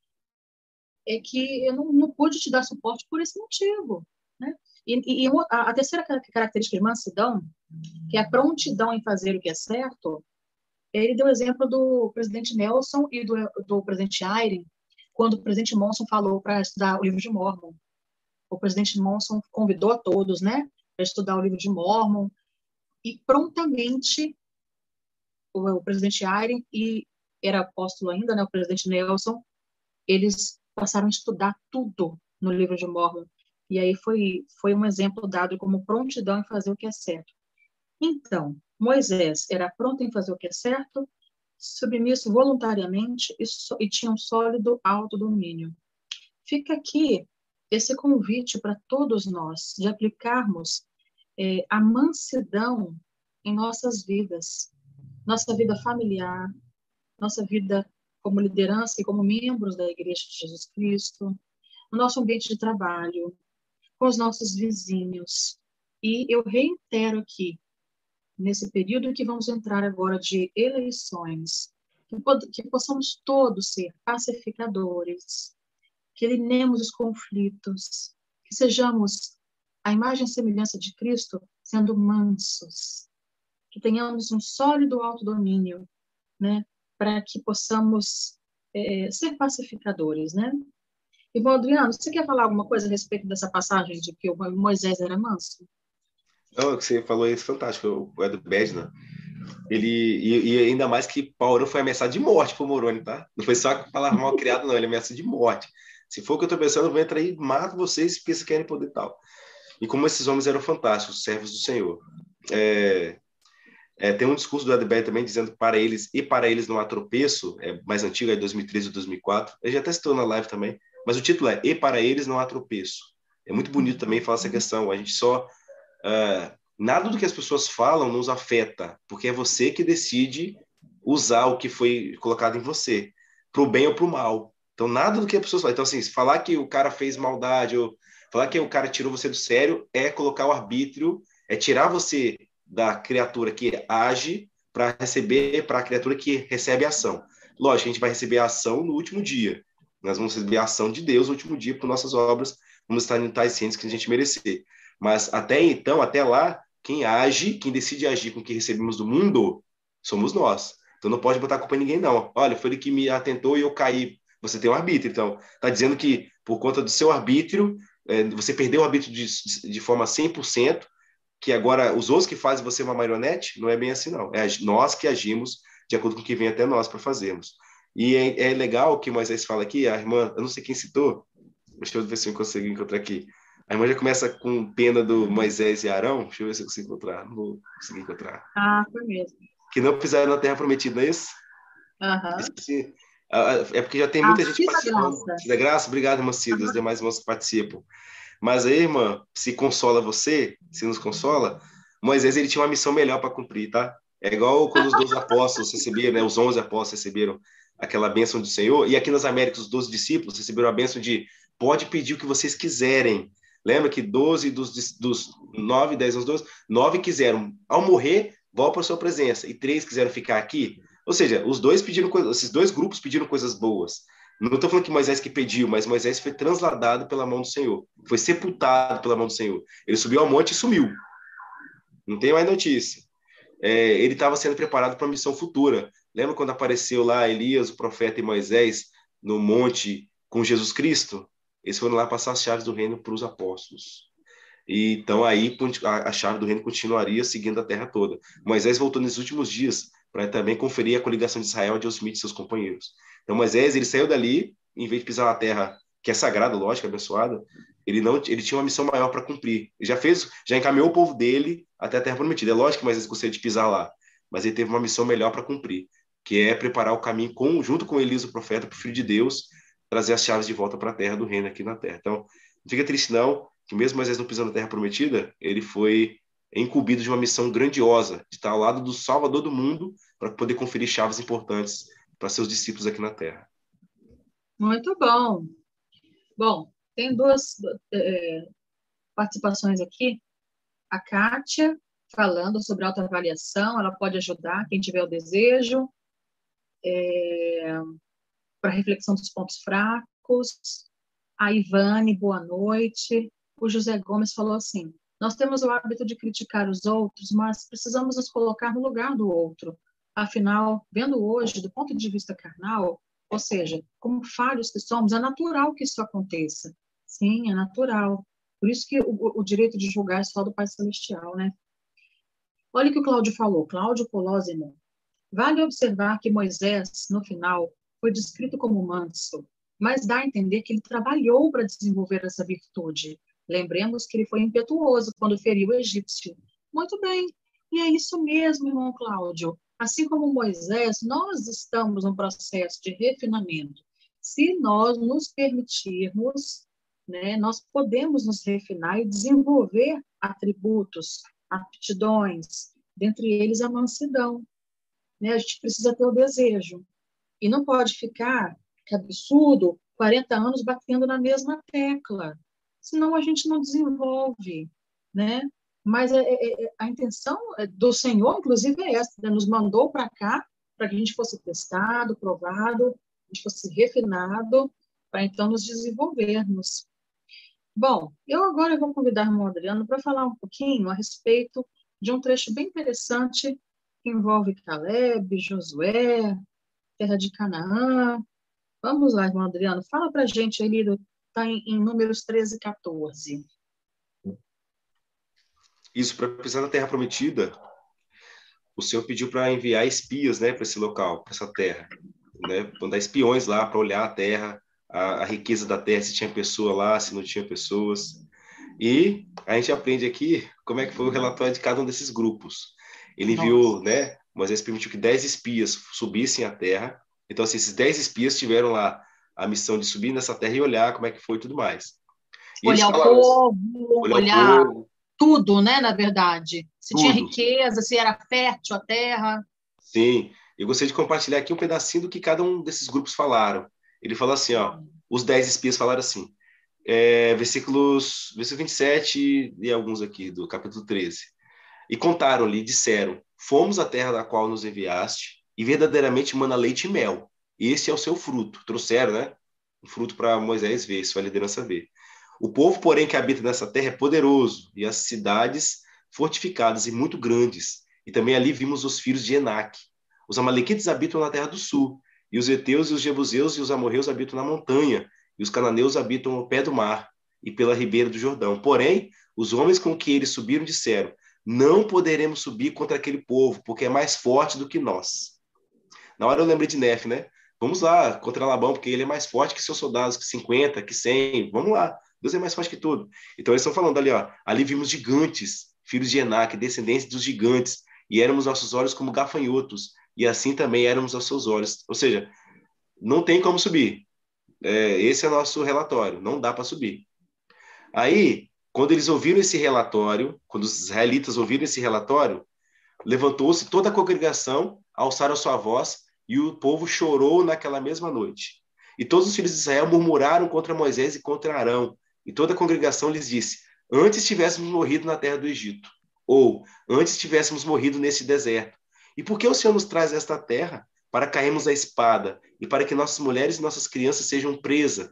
A: é que eu não, não pude te dar suporte por esse motivo. Né? E, e a, a, terceira característica de mansidão, que é a prontidão em fazer o que é certo, ele deu o exemplo do presidente Nelson e do, do presidente Ayrin, quando o presidente Monson falou para estudar o livro de Mormon. O presidente Monson convidou a todos né, para estudar o livro de Mormon, e prontamente o, o presidente Ayrin e era apóstolo ainda, né, o presidente Nelson, eles passaram a estudar tudo no livro de Mormon. E aí foi, foi um exemplo dado como prontidão em fazer o que é certo. Então, Moisés era pronto em fazer o que é certo, submisso voluntariamente e, so, e tinha um sólido autodomínio. Fica aqui esse convite para todos nós de aplicarmos é, a mansidão em nossas vidas, nossa vida familiar, nossa vida como liderança e como membros da Igreja de Jesus Cristo, no nosso ambiente de trabalho, com os nossos vizinhos. E eu reitero aqui, nesse período que vamos entrar agora de eleições, que, possamos todos ser pacificadores, que eliminemos os conflitos, que sejamos a imagem e semelhança de Cristo sendo mansos, que tenhamos um sólido autodomínio, né, para que possamos é, ser pacificadores, né? Irmão Adriano, você quer falar alguma coisa a respeito dessa passagem de que Moisés era manso?
B: Não, você falou é fantástico, o Edu Bedna. Ele, e, e, ainda mais que Paulo foi ameaçado de morte por Moroni, tá? Não foi só palavra mal criada, não, ele ameaçou de morte. Se for o que eu estou pensando, eu vou entrar aí, mato vocês porque vocês querem poder tal. E como esses homens eram fantásticos, servos do Senhor. É, é, tem um discurso do Adbert também dizendo para eles, e para eles não há tropeço, é mais antigo, é 2013 ou 2004. Ele já até citou na live também, mas o título é E para eles não há tropeço. É muito bonito também falar essa questão. A gente só. Uh, nada do que as pessoas falam nos afeta, porque é você que decide usar o que foi colocado em você, para o bem ou para o mal. Então, nada do que as pessoas falam. Então, assim, falar que o cara fez maldade, ou falar que o cara tirou você do sério, é colocar o arbítrio, é tirar você da criatura que age para receber para a criatura que recebe a ação. Lógico, a gente vai receber a ação no último dia. Nós vamos receber a ação de Deus no último dia por nossas obras, vamos estar em tais ciências que a gente merecer. Mas até então, até lá, quem age, quem decide agir com o que recebemos do mundo, somos nós. Então não pode botar a culpa em ninguém, não. Olha, foi ele que me atentou e eu caí. Você tem um arbítrio. Então, está dizendo que por conta do seu arbítrio, é, você perdeu o arbítrio de, de forma 100%, que agora os outros que fazem você uma marionete, não é bem assim, não. É nós que agimos de acordo com o que vem até nós para fazermos. E é, é, legal que Moisés fala aqui, a irmã, eu não sei quem citou, deixa eu ver se eu consigo encontrar aqui. A irmã já começa com pena do Moisés e Arão, deixa eu ver se eu consigo encontrar, não vou conseguir encontrar.
A: Ah, foi mesmo.
B: Que não pisaram na terra prometida, não é isso?
A: Aham.
B: Uhum. É porque já tem muita a gente participando. Da graça, obrigado, irmã Cida, uhum. os demais irmãos que participam. Mas aí, irmã, se consola você, se nos consola, Moisés ele tinha uma missão melhor para cumprir, tá? É igual quando os 12 apóstolos receberam, né? Os 11 apóstolos receberam aquela bênção do Senhor. E aqui nas Américas, os 12 discípulos receberam a bênção de pode pedir o que vocês quiserem. Lembra que 12 dos, dos 9, 10 aos 12, 9 quiseram, ao morrer, volta para sua presença. E três quiseram ficar aqui. Ou seja, os dois pediram esses dois grupos pediram coisas boas. Não estou falando que Moisés que pediu, mas Moisés foi transladado pela mão do Senhor. Foi sepultado pela mão do Senhor. Ele subiu ao monte e sumiu. Não tem mais notícia. É, ele estava sendo preparado para a missão futura. Lembra quando apareceu lá Elias, o profeta e Moisés no monte com Jesus Cristo? Eles foram lá passar as chaves do reino para os apóstolos. E, então aí a chave do reino continuaria seguindo a terra toda. Moisés voltou nos últimos dias para também conferir a coligação de Israel de Osmite e seus companheiros. Então Moisés, ele saiu dali, em vez de pisar na terra que é sagrada, lógico, abençoada, ele não, ele tinha uma missão maior para cumprir. Ele já fez, já encaminhou o povo dele até a terra prometida. É lógico que Moisés gostaria de pisar lá, mas ele teve uma missão melhor para cumprir, que é preparar o caminho com, junto com Elias, o profeta, para o filho de Deus, trazer as chaves de volta para a terra do reino aqui na terra. Então, não fica triste não, que mesmo Moisés não pisando na terra prometida, ele foi incumbido de uma missão grandiosa, de estar ao lado do Salvador do mundo, para poder conferir chaves importantes para seus discípulos aqui na terra.
A: Muito bom. Bom, tem duas é, participações aqui. A Kátia falando sobre autoavaliação, ela pode ajudar quem tiver o desejo, é, para reflexão dos pontos fracos. A Ivane, boa noite. O José Gomes falou assim: nós temos o hábito de criticar os outros, mas precisamos nos colocar no lugar do outro. Afinal, vendo hoje, do ponto de vista carnal, ou seja, como falhos que somos, é natural que isso aconteça. Sim, é natural. Por isso que o, o direito de julgar é só do Pai Celestial, né? Olha o que o Cláudio falou, Cláudio Colosimo. Vale observar que Moisés, no final, foi descrito como manso, mas dá a entender que ele trabalhou para desenvolver essa virtude. Lembremos que ele foi impetuoso quando feriu o egípcio. Muito bem, e é isso mesmo, irmão Cláudio. Assim como Moisés, nós estamos num processo de refinamento. Se nós nos permitirmos, né, nós podemos nos refinar e desenvolver atributos, aptidões, dentre eles a mansidão. Né? A gente precisa ter o desejo. E não pode ficar, que absurdo, 40 anos batendo na mesma tecla. Senão a gente não desenvolve, né? Mas é, é, é, a intenção do Senhor, inclusive, é essa, né? nos mandou para cá para que a gente fosse testado, provado, a gente fosse refinado, para então nos desenvolvermos. Bom, eu agora vou convidar o Adriano para falar um pouquinho a respeito de um trecho bem interessante que envolve Caleb, Josué, terra de Canaã. Vamos lá, irmão Adriano, fala para a gente aí, está em, em números 13 e 14.
B: Isso, para pisar na Terra Prometida, o Senhor pediu para enviar espias né, para esse local, para essa terra. Né, mandar espiões lá para olhar a terra, a, a, riqueza da terra, se tinha pessoa lá, se não tinha pessoas. E a gente aprende aqui como é que foi o relatório de cada um desses grupos. Ele enviou, né, Moisés permitiu que dez espias subissem à terra. Então, assim, esses dez espias tiveram lá a missão de subir nessa terra e olhar como é que foi e tudo mais.
A: E olhar o povo, olhar, olhar povo, tudo, né, na verdade. Se tudo. tinha riqueza, se era fértil a terra.
B: Sim, eu gostaria de compartilhar aqui um pedacinho do que cada um desses grupos falaram. Ele falou assim, ó, os dez espias falaram assim, é, versículos, versículo 27 e alguns aqui do capítulo 13. E contaram-lhe, disseram, fomos à terra da qual nos enviaste, e verdadeiramente mana leite e mel. Esse é o seu fruto. Trouxeram, né? O fruto para Moisés ver, sua liderança ver. O povo, porém, que habita nessa terra é poderoso, e as cidades fortificadas e muito grandes. E também ali vimos os filhos de Enac. Os amalequites habitam na terra do sul, e os heteus e os jebuseus e os amorreus habitam na montanha, e os cananeus habitam ao pé do mar e pela ribeira do Jordão. Porém, os homens com que eles subiram disseram: Não poderemos subir contra aquele povo, porque é mais forte do que nós. Na hora eu lembrei de Nef, né? Vamos lá contra Labão, porque ele é mais forte que seus soldados, que 50, que 100. Vamos lá. Deus é mais forte que tudo. Então eles estão falando ali, ó, ali vimos gigantes, filhos de Enac, descendentes dos gigantes, e éramos nossos olhos como gafanhotos, e assim também éramos aos seus olhos. Ou seja, não tem como subir. É, esse é o nosso relatório, não dá para subir. Aí, quando eles ouviram esse relatório, quando os israelitas ouviram esse relatório, levantou-se toda a congregação, alçaram sua voz, e o povo chorou naquela mesma noite. E todos os filhos de Israel murmuraram contra Moisés e contra Arão, e toda a congregação lhes disse: Antes tivéssemos morrido na terra do Egito, ou antes tivéssemos morrido nesse deserto. E por que o Senhor nos traz esta terra? Para cairmos a espada e para que nossas mulheres e nossas crianças sejam presas.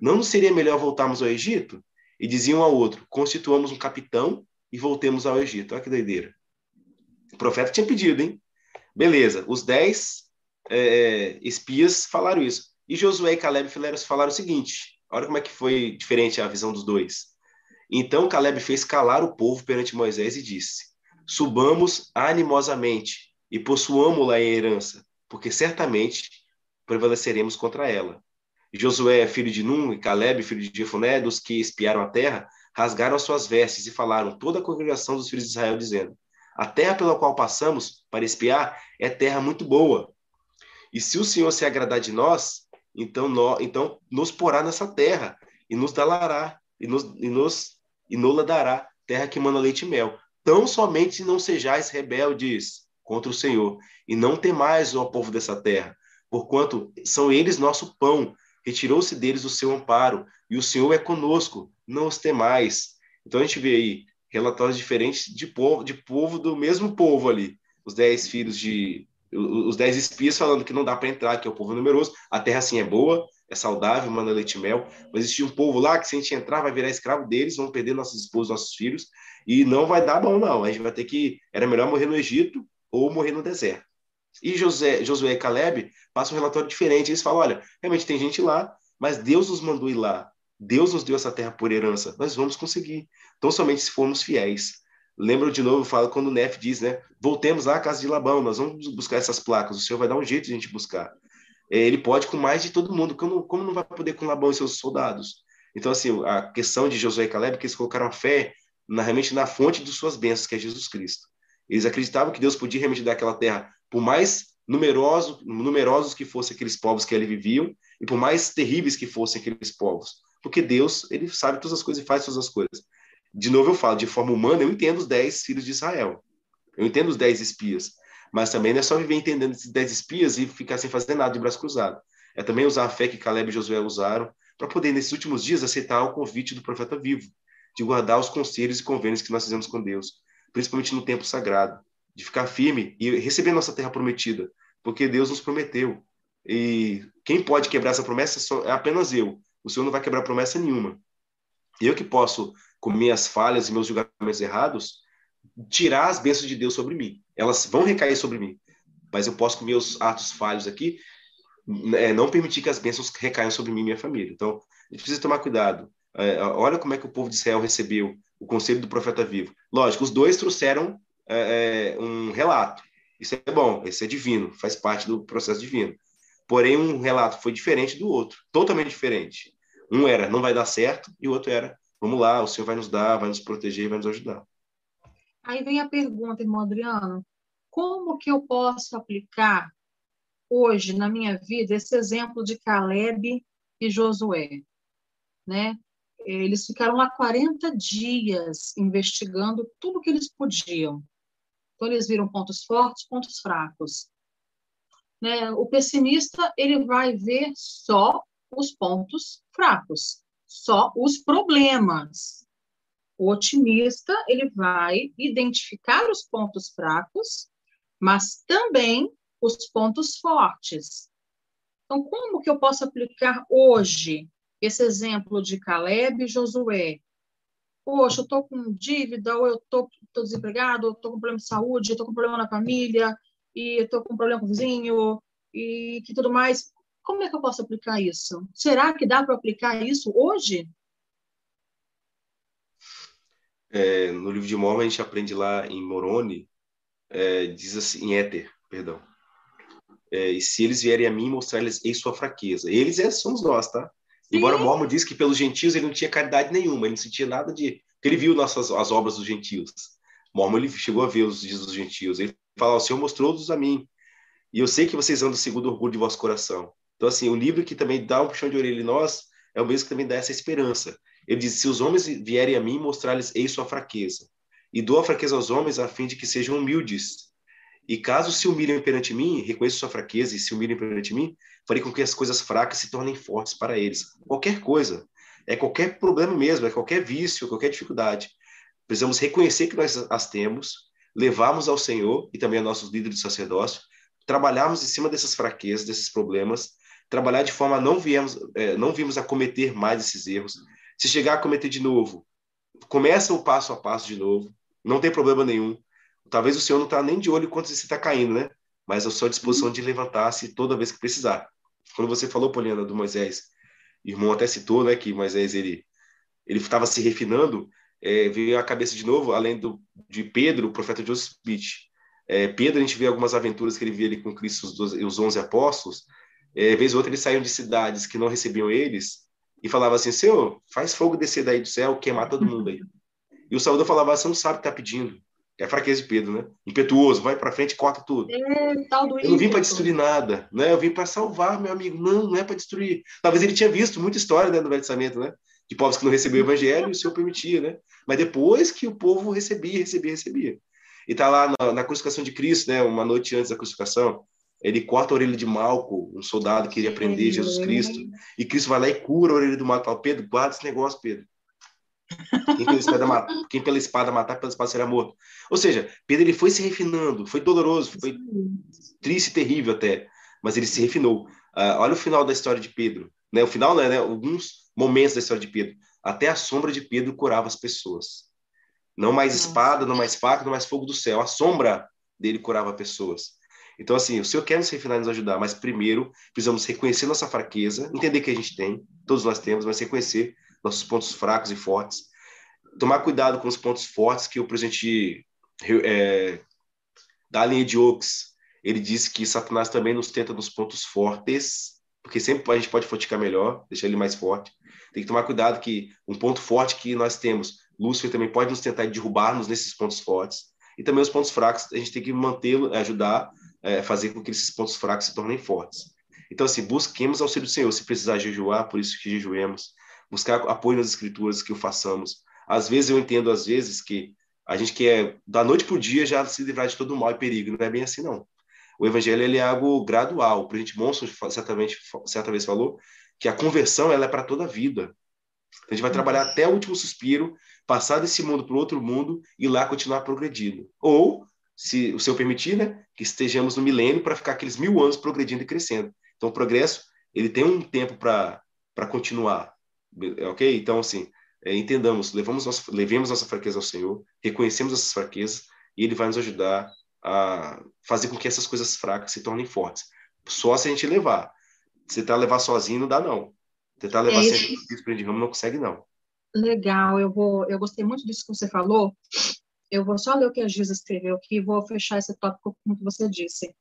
B: Não nos seria melhor voltarmos ao Egito? E diziam ao outro: Constituamos um capitão e voltemos ao Egito. Olha que doideira. O profeta tinha pedido, hein? Beleza, os dez é, espias falaram isso. E Josué e Caleb falaram o seguinte: Olha como é que foi diferente a visão dos dois. Então Caleb fez calar o povo perante Moisés e disse: Subamos animosamente e possuamos-la em herança, porque certamente prevaleceremos contra ela. Josué, filho de Num, e Caleb, filho de Jefoné, dos que espiaram a terra, rasgaram as suas vestes e falaram toda a congregação dos filhos de Israel, dizendo: A terra pela qual passamos para espiar é terra muito boa. E se o Senhor se agradar de nós, então, nós, então nos porá nessa terra e nos dalará e nos, e nos e nola dará, terra que manda leite e mel. Tão somente não sejais rebeldes contra o Senhor, e não temais, ó povo dessa terra, porquanto são eles nosso pão. Retirou-se deles o seu amparo, e o Senhor é conosco, não os temais. Então a gente vê aí relatórios diferentes de povo, de povo do mesmo povo ali. Os dez filhos de. Os dez espias falando que não dá para entrar, que é o povo numeroso. A terra, assim, é boa, é saudável, manda leite e mel. Mas existe um povo lá que, se a gente entrar, vai virar escravo deles, vão perder nossos esposos, nossos filhos. E não vai dar bom, não. A gente vai ter que. Era melhor morrer no Egito ou morrer no deserto. E José, Josué e Caleb passam um relatório diferente. Eles falam: olha, realmente tem gente lá, mas Deus nos mandou ir lá. Deus nos deu essa terra por herança. Nós vamos conseguir. Então, somente se formos fiéis. Lembro de novo, fala quando o Nef diz, né? Voltemos lá à casa de Labão, nós vamos buscar essas placas. O Senhor vai dar um jeito de a gente buscar. É, ele pode com mais de todo mundo. Como, como não vai poder com Labão e seus soldados? Então, assim, a questão de Josué e Caleb, que eles colocaram a fé na, realmente na fonte de suas bênçãos, que é Jesus Cristo. Eles acreditavam que Deus podia realmente dar aquela terra, por mais numeroso, numerosos que fossem aqueles povos que ali viviam, e por mais terríveis que fossem aqueles povos. Porque Deus, ele sabe todas as coisas e faz todas as coisas. De novo eu falo, de forma humana, eu entendo os dez filhos de Israel. Eu entendo os dez espias. Mas também não é só viver entendendo esses dez espias e ficar sem fazer nada de braço cruzado. É também usar a fé que Caleb e Josué usaram para poder, nesses últimos dias, aceitar o convite do profeta vivo, de guardar os conselhos e convênios que nós fizemos com Deus, principalmente no tempo sagrado, de ficar firme e receber nossa terra prometida, porque Deus nos prometeu. E quem pode quebrar essa promessa é apenas eu. O Senhor não vai quebrar promessa nenhuma. Eu que posso, com minhas falhas e meus julgamentos errados, tirar as bênçãos de Deus sobre mim. Elas vão recair sobre mim. Mas eu posso, com meus atos falhos aqui, é, não permitir que as bênçãos recaiam sobre mim e minha família. Então, a gente precisa tomar cuidado. É, olha como é que o povo de Israel recebeu o conselho do profeta vivo. Lógico, os dois trouxeram é, é, um relato. Isso é bom, isso é divino, faz parte do processo divino. Porém, um relato foi diferente do outro, totalmente diferente. Um era, não vai dar certo, e o outro era, vamos lá, o Senhor vai nos dar, vai nos proteger, vai nos ajudar.
A: Aí vem a pergunta, irmão Adriano, como que eu posso aplicar hoje na minha vida esse exemplo de Caleb e Josué, né? Eles ficaram lá 40 dias investigando tudo que eles podiam. Então, eles viram pontos fortes, pontos fracos. Né? O pessimista, ele vai ver só os pontos fracos, só os problemas. O otimista, ele vai identificar os pontos fracos, mas também os pontos fortes. Então, como que eu posso aplicar hoje esse exemplo de Caleb e Josué. Poxa, eu estou com dívida, ou eu estou desempregado, ou estou com problema de saúde, estou com problema na família, e estou com problema com o vizinho, e que tudo mais. Como é que eu posso aplicar isso? Será que dá para aplicar isso hoje?
B: É, no livro de Mormon, a gente aprende lá em Moroni, é, diz assim, em Éter, perdão. É, e se eles vierem a mim, mostrar-lhes em sua fraqueza. Eles é, somos nós, tá? Embora o Mormon diz que pelos gentios ele não tinha caridade nenhuma, ele não sentia nada de. Porque ele viu nossas, as obras dos gentios. Mormon ele chegou a ver os dias dos gentios. Ele fala: O Senhor mostrou-os a mim. E eu sei que vocês andam segundo o orgulho de vosso coração. Então, assim, o livro que também dá um puxão de orelha em nós é o mesmo que também dá essa esperança. Ele diz: Se os homens vierem a mim, mostrar-lhes eis sua fraqueza. E dou a fraqueza aos homens a fim de que sejam humildes e caso se humilhem perante mim, reconheço sua fraqueza e se humilhem perante mim, farei com que as coisas fracas se tornem fortes para eles. Qualquer coisa, é qualquer problema mesmo, é qualquer vício, qualquer dificuldade. Precisamos reconhecer que nós as temos, levarmos ao Senhor e também a nossos líderes de sacerdócio, trabalharmos em cima dessas fraquezas, desses problemas, trabalhar de forma a não viemos, é, não vimos a cometer mais esses erros. Se chegar a cometer de novo, começa o passo a passo de novo, não tem problema nenhum talvez o senhor não está nem de olho quando você está caindo, né? Mas a sua disposição de levantar-se toda vez que precisar. Quando você falou, Poliana, do Moisés, irmão até citou, né, que Moisés ele ele estava se refinando, é, veio à cabeça de novo, além do de Pedro, o profeta Joseph Smith. É, Pedro, a gente vê algumas aventuras que ele via ali com Cristo e os onze apóstolos. É, vez ou outra eles saíam de cidades que não recebiam eles e falava assim: Senhor, faz fogo descer daí do céu, queimar todo mundo aí. E o Salvador falava: Você não sabe o que está pedindo. É a fraqueza de Pedro, né? Impetuoso, vai para frente, corta tudo.
A: É,
B: eu não vim para destruir nada, né? Eu vim para salvar, meu amigo. Não, não é para destruir. Talvez ele tinha visto muita história né, do Velho Testamento, né? de povos que não recebiam o evangelho, e o Senhor permitia, né? Mas depois que o povo recebia, recebia, recebia. E tá lá na, na crucificação de Cristo, né? Uma noite antes da crucificação, ele corta a orelha de Malco, um soldado que iria prender Jesus Cristo, e Cristo vai lá e cura a orelha do Malco. Fala, Pedro, guarda esse negócio, Pedro. Quem pela, espada matar, <laughs> quem pela espada matar, pela espada será morto. Ou seja, Pedro ele foi se refinando, foi doloroso, foi triste e terrível até, mas ele se refinou. Uh, olha o final da história de Pedro. Né? O final, né, né? Alguns momentos da história de Pedro. Até a sombra de Pedro curava as pessoas. Não mais espada, não mais faca, não mais fogo do céu. A sombra dele curava pessoas. Então, assim, o Senhor quer nos refinar e nos ajudar, mas primeiro precisamos reconhecer nossa fraqueza, entender que a gente tem, todos nós temos, mas reconhecer nossos pontos fracos e fortes. Tomar cuidado com os pontos fortes que o presidente é, da linha de Oaks, ele disse que Satanás também nos tenta nos pontos fortes, porque sempre a gente pode fortificar melhor, deixar ele mais forte. Tem que tomar cuidado que um ponto forte que nós temos, Lúcifer também pode nos tentar derrubar-nos nesses pontos fortes. E também os pontos fracos, a gente tem que mantê-lo, ajudar é, fazer com que esses pontos fracos se tornem fortes. Então, assim, busquemos auxílio do Senhor. Se precisar jejuar, por isso que jejuemos. Buscar apoio nas escrituras que o façamos. Às vezes eu entendo, às vezes, que a gente quer, da noite para o dia, já se livrar de todo mal e perigo. Não é bem assim, não. O evangelho ele é algo gradual. O presidente Monson certamente, certa vez falou que a conversão ela é para toda a vida. A gente vai trabalhar até o último suspiro, passar desse mundo para o outro mundo e lá continuar progredindo. Ou se o Senhor permitir, né, que estejamos no milênio para ficar aqueles mil anos progredindo e crescendo. Então, o progresso, ele tem um tempo para continuar, ok? Então, assim, é, entendamos, levamos nossa, levemos nossa fraqueza ao Senhor, reconhecemos essas fraquezas e Ele vai nos ajudar a fazer com que essas coisas fracas se tornem fortes. Só se a gente levar. Se tentar levar sozinho, não dá, não. Tentar levar é sempre o de ramo não consegue, não.
A: Legal, eu vou, eu gostei muito disso que você falou, eu vou só ler o que a Giza escreveu aqui e vou fechar esse tópico com o que você disse.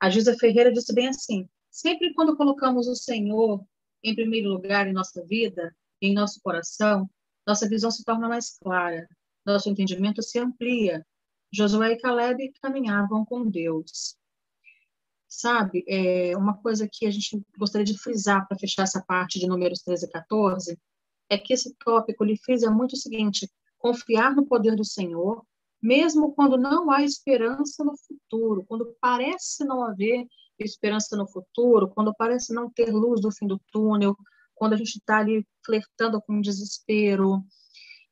A: A Giza Ferreira disse bem assim: sempre quando colocamos o Senhor em primeiro lugar em nossa vida, em nosso coração, nossa visão se torna mais clara, nosso entendimento se amplia. Josué e Caleb caminhavam com Deus. Sabe, é uma coisa que a gente gostaria de frisar para fechar essa parte de números 13 e 14 é que esse tópico lhe frisa muito o seguinte: confiar no poder do Senhor mesmo quando não há esperança no futuro, quando parece não haver esperança no futuro, quando parece não ter luz do fim do túnel, quando a gente está ali flertando com desespero.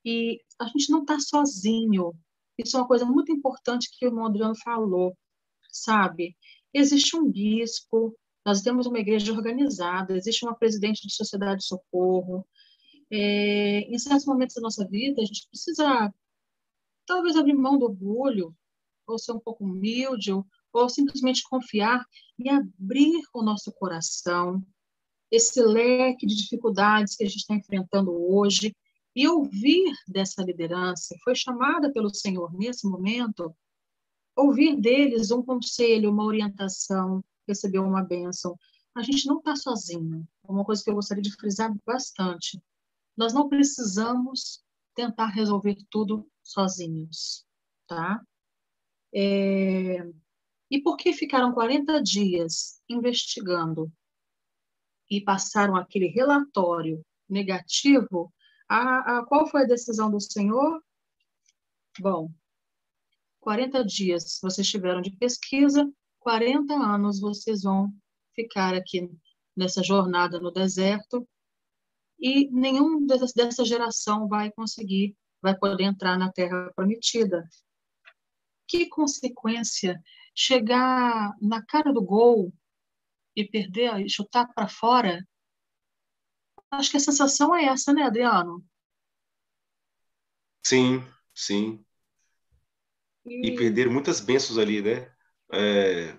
A: E a gente não está sozinho. Isso é uma coisa muito importante que o irmão Adriano falou, sabe? Existe um bispo, nós temos uma igreja organizada, existe uma presidente de sociedade de socorro. É, em certos momentos da nossa vida, a gente precisa talvez abrir mão do orgulho, ou ser um pouco humilde, ou, ou simplesmente confiar e abrir o nosso coração, esse leque de dificuldades que a gente está enfrentando hoje, e ouvir dessa liderança, foi chamada pelo Senhor nesse momento, ouvir deles um conselho, uma orientação, receber uma bênção. A gente não está sozinho. É uma coisa que eu gostaria de frisar bastante. Nós não precisamos tentar resolver tudo sozinhos, tá? É... E por que ficaram 40 dias investigando e passaram aquele relatório negativo? A, a, qual foi a decisão do Senhor? Bom, 40 dias vocês tiveram de pesquisa, 40 anos vocês vão ficar aqui nessa jornada no deserto e nenhum dessa geração vai conseguir vai poder entrar na terra prometida. Que consequência chegar na cara do gol e perder chutar para fora? Acho que a sensação é essa, né, Adriano?
B: Sim, sim. E, e perder muitas bênçãos ali, né? É...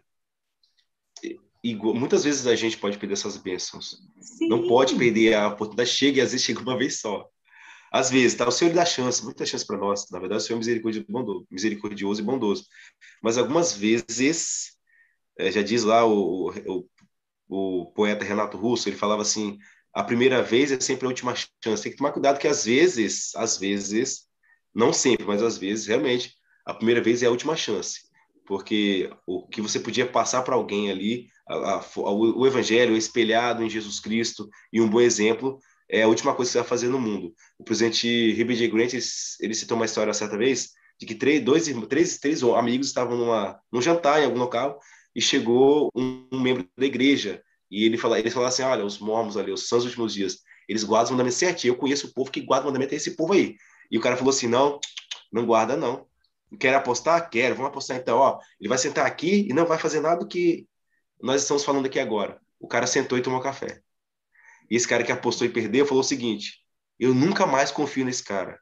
B: E, muitas vezes a gente pode perder essas bênçãos. Sim. Não pode perder a oportunidade, chega e às vezes chega uma vez só. Às vezes, tá? O Senhor dá chance, muita chance para nós. Na verdade, o Senhor é misericordioso, e bondoso. Mas algumas vezes, é, já diz lá o, o, o, poeta Renato Russo, ele falava assim: a primeira vez é sempre a última chance. Tem que tomar cuidado que às vezes, às vezes, não sempre, mas às vezes, realmente, a primeira vez é a última chance. Porque o que você podia passar para alguém ali, a, a, o, o evangelho espelhado em Jesus Cristo e um bom exemplo, é a última coisa que você vai fazer no mundo. O presidente Ruby J. Grant, ele, ele citou uma história certa vez de que três, dois, três, três amigos estavam numa, num jantar em algum local e chegou um, um membro da igreja e ele fala, eles falaram assim, olha, os mormons ali, os dos últimos dias, eles guardam os mandamentos certinho. Eu conheço o povo que guarda o mandamento, é esse povo aí. E o cara falou assim, não, não guarda não. Quer apostar? Quero. Vamos apostar então. Ó, ele vai sentar aqui e não vai fazer nada do que nós estamos falando aqui agora. O cara sentou e tomou café. E esse cara que apostou e perdeu falou o seguinte: eu nunca mais confio nesse cara.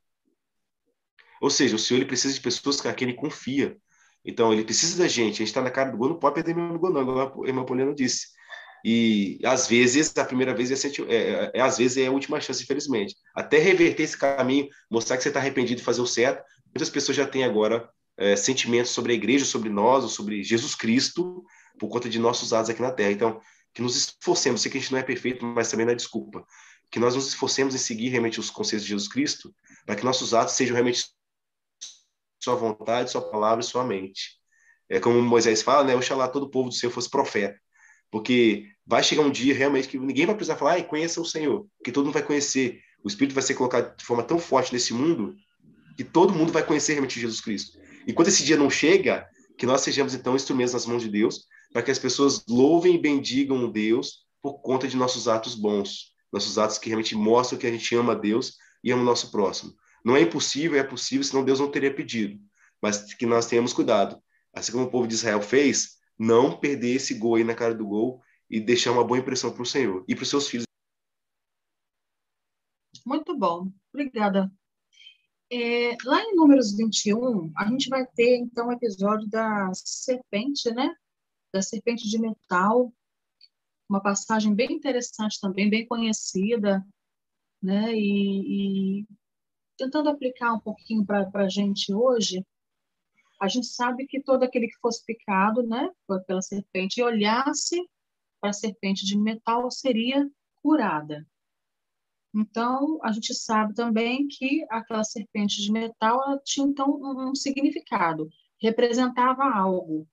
B: Ou seja, o Senhor ele precisa de pessoas com quem ele confia. Então, ele precisa da gente. A gente está na cara do gol, não pode perder meu gol, não, como a irmã Poliana disse. E, às vezes, a primeira vez é, é, é, às vezes é a última chance, infelizmente. Até reverter esse caminho, mostrar que você está arrependido de fazer o certo. Muitas pessoas já têm agora é, sentimentos sobre a igreja, sobre nós, sobre Jesus Cristo, por conta de nossos atos aqui na Terra. Então, que nos esforcemos, sei que a gente não é perfeito, mas também não é desculpa, que nós nos esforcemos em seguir realmente os conselhos de Jesus Cristo, para que nossos atos sejam realmente sua vontade, sua palavra e sua mente. É como Moisés fala, né? Oxalá todo o povo do Senhor fosse profeta. Porque vai chegar um dia realmente que ninguém vai precisar falar, ah, conheça o Senhor, que todo mundo vai conhecer. O Espírito vai ser colocado de forma tão forte nesse mundo que todo mundo vai conhecer realmente Jesus Cristo. E quando esse dia não chega, que nós sejamos então instrumentos nas mãos de Deus, para que as pessoas louvem e bendigam Deus por conta de nossos atos bons, nossos atos que realmente mostram que a gente ama Deus e ama o nosso próximo. Não é impossível, é possível, senão Deus não teria pedido. Mas que nós tenhamos cuidado. Assim como o povo de Israel fez, não perder esse gol aí na cara do gol e deixar uma boa impressão para o Senhor e para os seus filhos.
A: Muito bom. Obrigada. É, lá em Números 21, a gente vai ter, então, o episódio da serpente, né? Da serpente de metal. Uma passagem bem interessante também, bem conhecida, né? E, e tentando aplicar um pouquinho para a gente hoje, a gente sabe que todo aquele que fosse picado, né, pela serpente e olhasse para a serpente de metal seria curada. Então, a gente sabe também que aquela serpente de metal tinha então um, um significado, representava algo.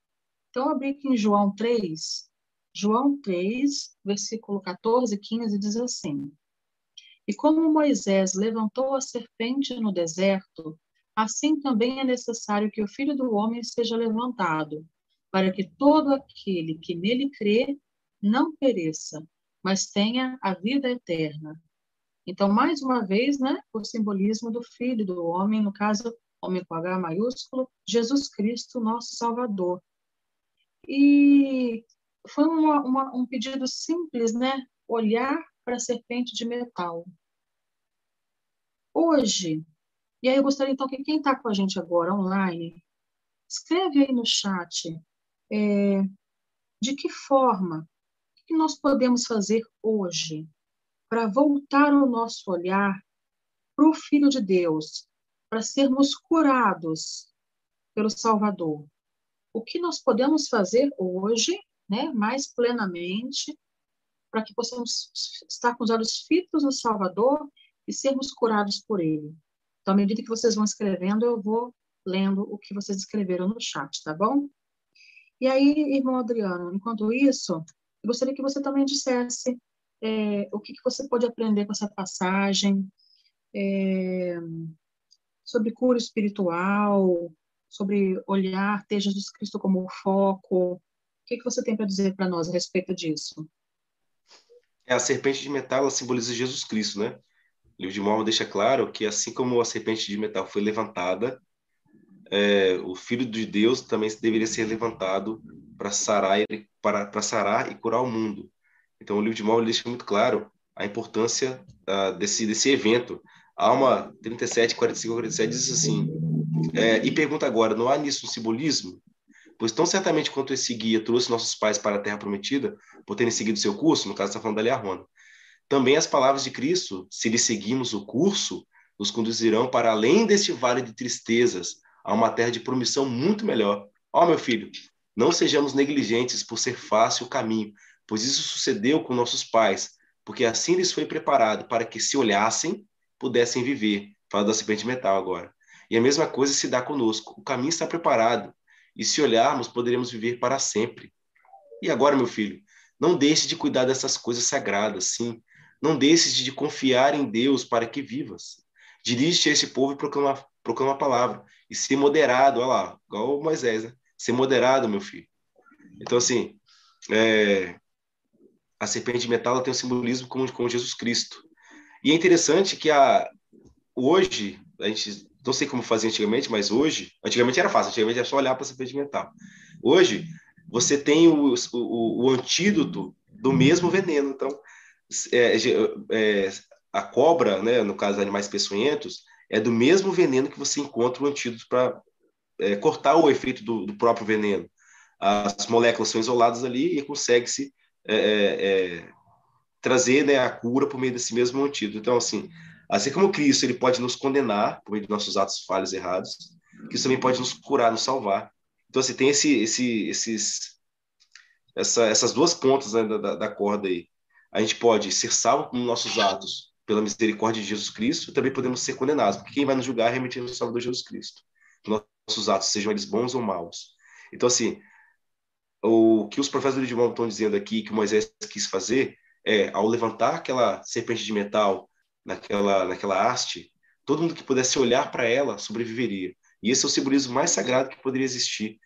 A: Então, abri aqui em João 3, João 3, versículo 14 e 15 diz assim: e como Moisés levantou a serpente no deserto, assim também é necessário que o Filho do Homem seja levantado, para que todo aquele que nele crê não pereça, mas tenha a vida eterna. Então, mais uma vez, né, o simbolismo do Filho do Homem, no caso, homem com H maiúsculo, Jesus Cristo, nosso Salvador. E foi uma, uma, um pedido simples, né? Olhar para a serpente de metal. Hoje, e aí eu gostaria então que quem está com a gente agora online, escreve aí no chat é, de que forma que nós podemos fazer hoje para voltar o nosso olhar para o Filho de Deus, para sermos curados pelo Salvador. O que nós podemos fazer hoje, né, mais plenamente, para que possamos estar com os olhos fitos no Salvador e sermos curados por Ele. Então, à medida que vocês vão escrevendo, eu vou lendo o que vocês escreveram no chat, tá bom? E aí, irmão Adriano, enquanto isso, eu gostaria que você também dissesse é, o que, que você pode aprender com essa passagem, é, sobre cura espiritual, sobre olhar, ter Jesus Cristo como foco. O que, que você tem para dizer para nós a respeito disso?
B: É, a serpente de metal simboliza Jesus Cristo, né? O livro de Mormon deixa claro que assim como a serpente de metal foi levantada, é, o Filho de Deus também deveria ser levantado para sarar, para, para sarar e curar o mundo. Então o livro de Mormon deixa muito claro a importância uh, desse, desse evento. Alma 37, 45, 47 diz assim, é, e pergunta agora, não há nisso um simbolismo? Pois tão certamente quanto esse guia trouxe nossos pais para a Terra Prometida, por terem seguido seu curso, no caso está falando da Learrona, também as palavras de Cristo, se lhe seguimos o curso, nos conduzirão para além deste vale de tristezas, a uma terra de promissão muito melhor. Ó, oh, meu filho, não sejamos negligentes por ser fácil o caminho, pois isso sucedeu com nossos pais, porque assim lhes foi preparado para que, se olhassem, pudessem viver. Fala da serpente metal agora. E a mesma coisa se dá conosco. O caminho está preparado, e se olharmos, poderemos viver para sempre. E agora, meu filho, não deixe de cuidar dessas coisas sagradas, sim. Não deixes de confiar em Deus para que vivas. Dirige-te a esse povo e proclama, proclama a palavra. E ser moderado, olha lá, igual Moisés, né? Ser moderado, meu filho. Então, assim, é, a serpente de metal tem um simbolismo com, com Jesus Cristo. E é interessante que a, hoje, a gente não sei como fazia antigamente, mas hoje, antigamente era fácil, antigamente era só olhar para a serpente mental. Hoje, você tem o, o, o antídoto do mesmo veneno. Então, é, é, a cobra, né, no caso animais peçonhentos, é do mesmo veneno que você encontra o antídoto para é, cortar o efeito do, do, próprio veneno. As moléculas são isoladas ali e consegue-se é, é, é, trazer né, a cura por meio desse mesmo antídoto. Então, assim, Assim como Cristo ele pode nos condenar por meio de nossos atos falhos errados, Cristo também pode nos curar, nos salvar. Então, assim, tem esse, esse, esses, essa, essas duas pontas né, da, da corda aí. A gente pode ser salvo com nossos atos pela misericórdia de Jesus Cristo, e também podemos ser condenados, porque quem vai nos julgar é realmente o Salvador Jesus Cristo. Nossos atos, sejam eles bons ou maus. Então, assim, o que os professores de Mormon estão dizendo aqui, que Moisés quis fazer, é, ao levantar aquela serpente de metal naquela, naquela haste, todo mundo que pudesse olhar para ela sobreviveria. E esse é o simbolismo mais sagrado que poderia existir.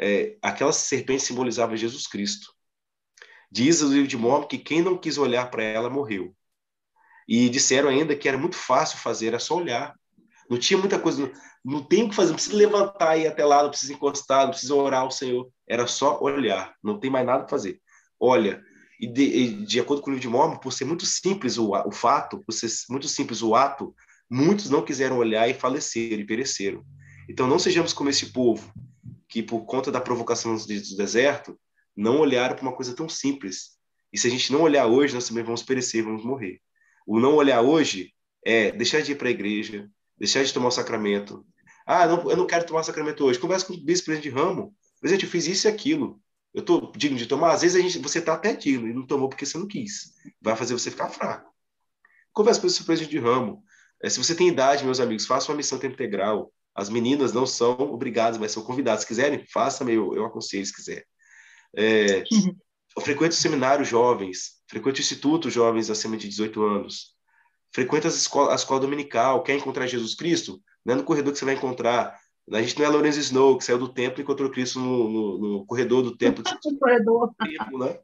B: É, aquela serpente simbolizava Jesus Cristo. Diz o livro de Mormon que quem não quis olhar para ela morreu. E disseram ainda que era muito fácil fazer, era só olhar. Não tinha muita coisa, não, não tem o que fazer, não precisa levantar e ir até lá, não precisa encostar, não precisa orar ao Senhor. Era só olhar, não tem mais nada para fazer. Olha, e de, de, acordo com o livro de Mormon, por ser muito simples o, o fato, por ser muito simples o ato, muitos não quiseram olhar e faleceram e pereceram. Então não sejamos como esse povo que por conta da provocação do deserto não olharam para uma coisa tão simples. E se a gente não olhar hoje, nós também vamos perecer, vamos morrer. O não olhar hoje é deixar de ir para a igreja, deixar de tomar o sacramento. Ah, não, eu não quero tomar o sacramento hoje. Conversa com o vice-presidente de ramo. Presidente, eu fiz isso e aquilo. Eu estou digno de tomar? Às vezes a gente, você está até digno e não tomou porque você não quis. Vai fazer você ficar fraco. Converse com o seu presidente de ramo. É, se você tem idade, meus amigos, faça uma missão tempo integral. As meninas não são obrigadas, mas são convidadas. Se quiserem, façam, eu, eu aconselho se quiser. É, eu frequento o seminário jovens, frequento o instituto jovens acima de 18 anos, frequento as escola, a escola dominical, quer encontrar Jesus Cristo? Não é no corredor que você vai encontrar, a gente não é Lorenzo Snow, que saiu do templo e encontrou Cristo no, no, no corredor do templo. <laughs> no corredor. <laughs> Né?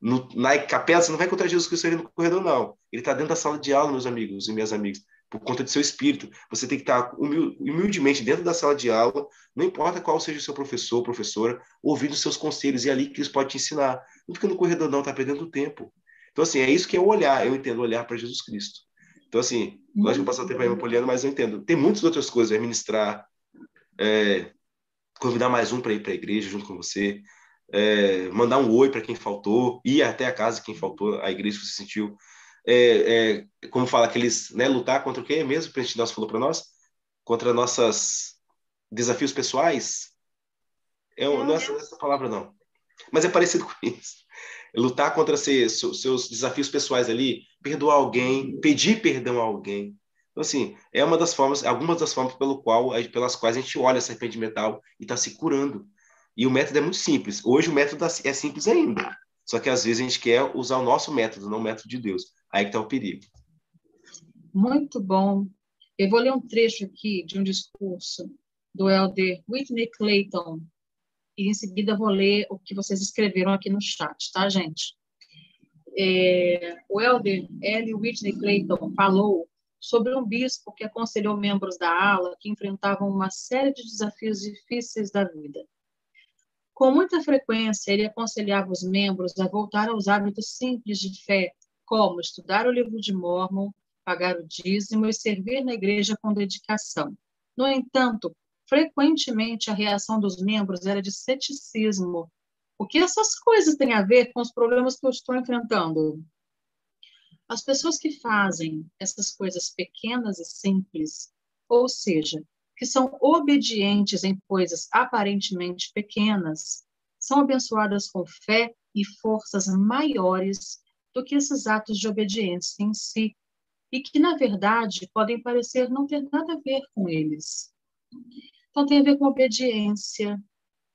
B: No, na capela, você não vai encontrar Jesus Cristo ali no corredor, não. Ele está dentro da sala de aula, meus amigos e minhas amigas, por conta do seu espírito. Você tem que estar humildemente dentro da sala de aula, não importa qual seja o seu professor, professora, ouvindo os seus conselhos, e é ali que eles podem te ensinar. Não fica no corredor, não, está perdendo tempo. Então, assim, é isso que é o olhar, eu entendo olhar para Jesus Cristo. Então, assim, lógico que eu passo o tempo aí poliano, mas eu entendo. Tem muitas outras coisas, é ministrar, é, convidar mais um para ir para a igreja junto com você, é, mandar um oi para quem faltou, ir até a casa quem faltou, a igreja que você sentiu. É, é, como fala, aqueles, né, lutar contra o quê mesmo? O presidente nosso falou para nós? Contra nossos desafios pessoais? É, não é essa, palavra, não. Mas é parecido com isso. Lutar contra seus desafios pessoais ali, perdoar alguém, pedir perdão a alguém, então, assim, é uma das formas, algumas das formas pelo qual, pelas quais a gente olha a serpente metal e está se curando. E o método é muito simples. Hoje o método é simples ainda. Só que às vezes a gente quer usar o nosso método, não o método de Deus. Aí que está o perigo.
A: Muito bom. Eu vou ler um trecho aqui de um discurso do elder Whitney Clayton. E em seguida vou ler o que vocês escreveram aqui no chat, tá, gente? É, o elder L. Whitney Clayton falou sobre um bispo que aconselhou membros da ala que enfrentavam uma série de desafios difíceis da vida. Com muita frequência, ele aconselhava os membros a voltar aos hábitos simples de fé, como estudar o livro de Mormon, pagar o dízimo e servir na igreja com dedicação. No entanto, frequentemente a reação dos membros era de ceticismo. O que essas coisas têm a ver com os problemas que eu estou enfrentando? As pessoas que fazem essas coisas pequenas e simples, ou seja, que são obedientes em coisas aparentemente pequenas, são abençoadas com fé e forças maiores do que esses atos de obediência em si, e que, na verdade, podem parecer não ter nada a ver com eles. Então, tem a ver com obediência,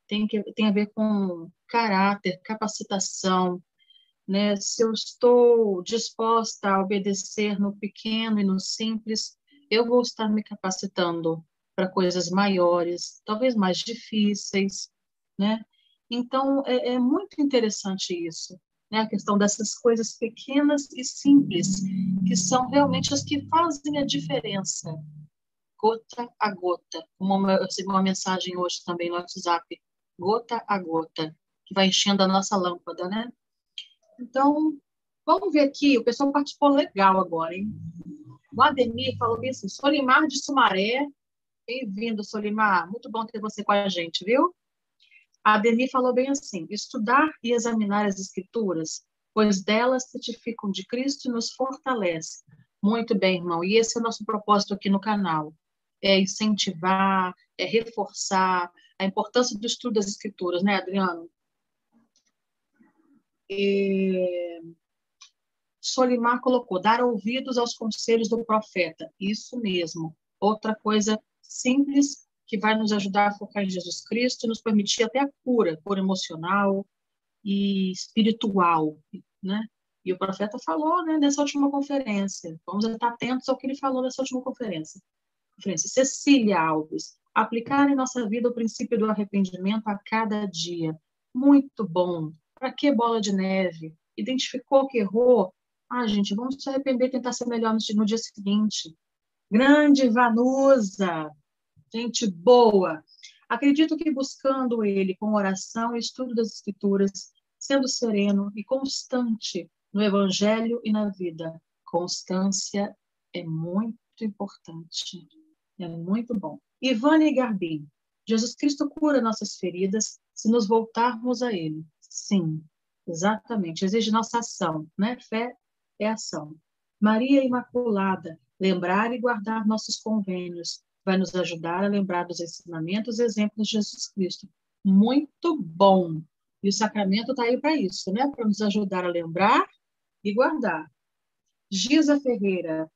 A: tem, que, tem a ver com caráter, capacitação, né? Se eu estou disposta a obedecer no pequeno e no simples, eu vou estar me capacitando para coisas maiores, talvez mais difíceis, né? Então, é, é muito interessante isso, né? A questão dessas coisas pequenas e simples, que são realmente as que fazem a diferença, gota a gota. Uma, eu recebi uma mensagem hoje também no WhatsApp, gota a gota, que vai enchendo a nossa lâmpada, né? Então, vamos ver aqui, o pessoal participou legal agora, hein? O Ademir falou bem assim, Solimar de Sumaré, bem-vindo, Solimar, muito bom ter você com a gente, viu? A Ademir falou bem assim, estudar e examinar as escrituras, pois delas certificam de Cristo e nos fortalece. Muito bem, irmão, e esse é o nosso propósito aqui no canal, é incentivar, é reforçar a importância do estudo das escrituras, né, Adriano? É... Solimar colocou, dar ouvidos aos conselhos do profeta. Isso mesmo. Outra coisa simples que vai nos ajudar a focar em Jesus Cristo e nos permitir até a cura, cura emocional e espiritual, né? E o profeta falou, né, nessa última conferência. Vamos estar atentos ao que ele falou nessa última conferência. Conferência Cecília Alves, aplicar em nossa vida o princípio do arrependimento a cada dia. Muito bom. Para que bola de neve? Identificou que errou? Ah, gente, vamos se arrepender e tentar ser melhor no dia seguinte. Grande Vanusa, gente boa. Acredito que buscando ele com oração e estudo das Escrituras, sendo sereno e constante no Evangelho e na vida. Constância é muito importante. É muito bom. Ivane Garbim. Jesus Cristo cura nossas feridas se nos voltarmos a Ele. Sim, exatamente. Exige nossa ação, né? Fé é ação. Maria Imaculada, lembrar e guardar nossos convênios, vai nos ajudar a lembrar dos ensinamentos e exemplos de Jesus Cristo. Muito bom! E o sacramento está aí para isso, né? Para nos ajudar a lembrar e guardar. Giza Ferreira,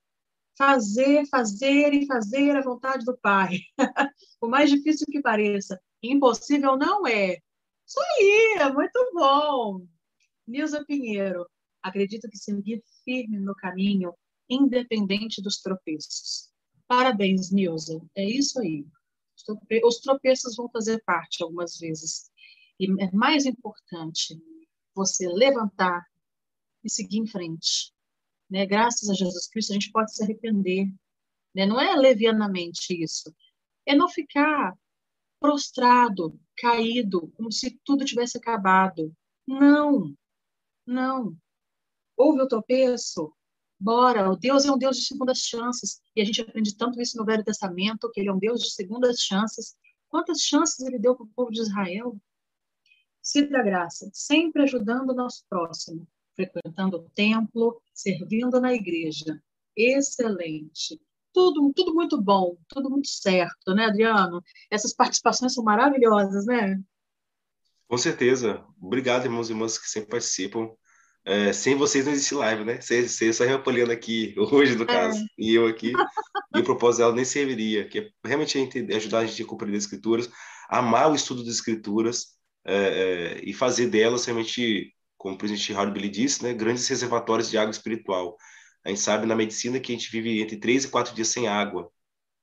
A: fazer, fazer e fazer a vontade do Pai. <laughs> o mais difícil que pareça, impossível não é. Isso aí, muito bom. Nilza Pinheiro, acredito que seguir firme no caminho, independente dos tropeços. Parabéns, Nilza. É isso aí. Os tropeços vão fazer parte algumas vezes. E é mais importante você levantar e seguir em frente. Né? Graças a Jesus Cristo, a gente pode se arrepender. Né? Não é levianamente isso. É não ficar prostrado, caído, como se tudo tivesse acabado. Não, não. Houve o tropeço, bora. O Deus é um Deus de segundas chances. E a gente aprende tanto isso no Velho Testamento, que ele é um Deus de segundas chances. Quantas chances ele deu para o povo de Israel? Da graça, sempre ajudando o nosso próximo, frequentando o templo, servindo na igreja. Excelente tudo, tudo muito bom, tudo muito certo, né, Adriano? Essas participações são maravilhosas, né?
B: Com certeza. Obrigado, irmãos e irmãs que sempre participam. É, sem vocês não existe live, né? Vocês, vocês só reapoliando aqui, <laughs> hoje, no caso, é. e eu aqui. e o propósito dela nem serviria, que é realmente ajudar a gente a compreender as escrituras, amar o estudo das escrituras é, é, e fazer delas realmente, como o presidente Billy disse, né, grandes reservatórios de água espiritual. A gente sabe na medicina que a gente vive entre 3 e 4 dias sem água,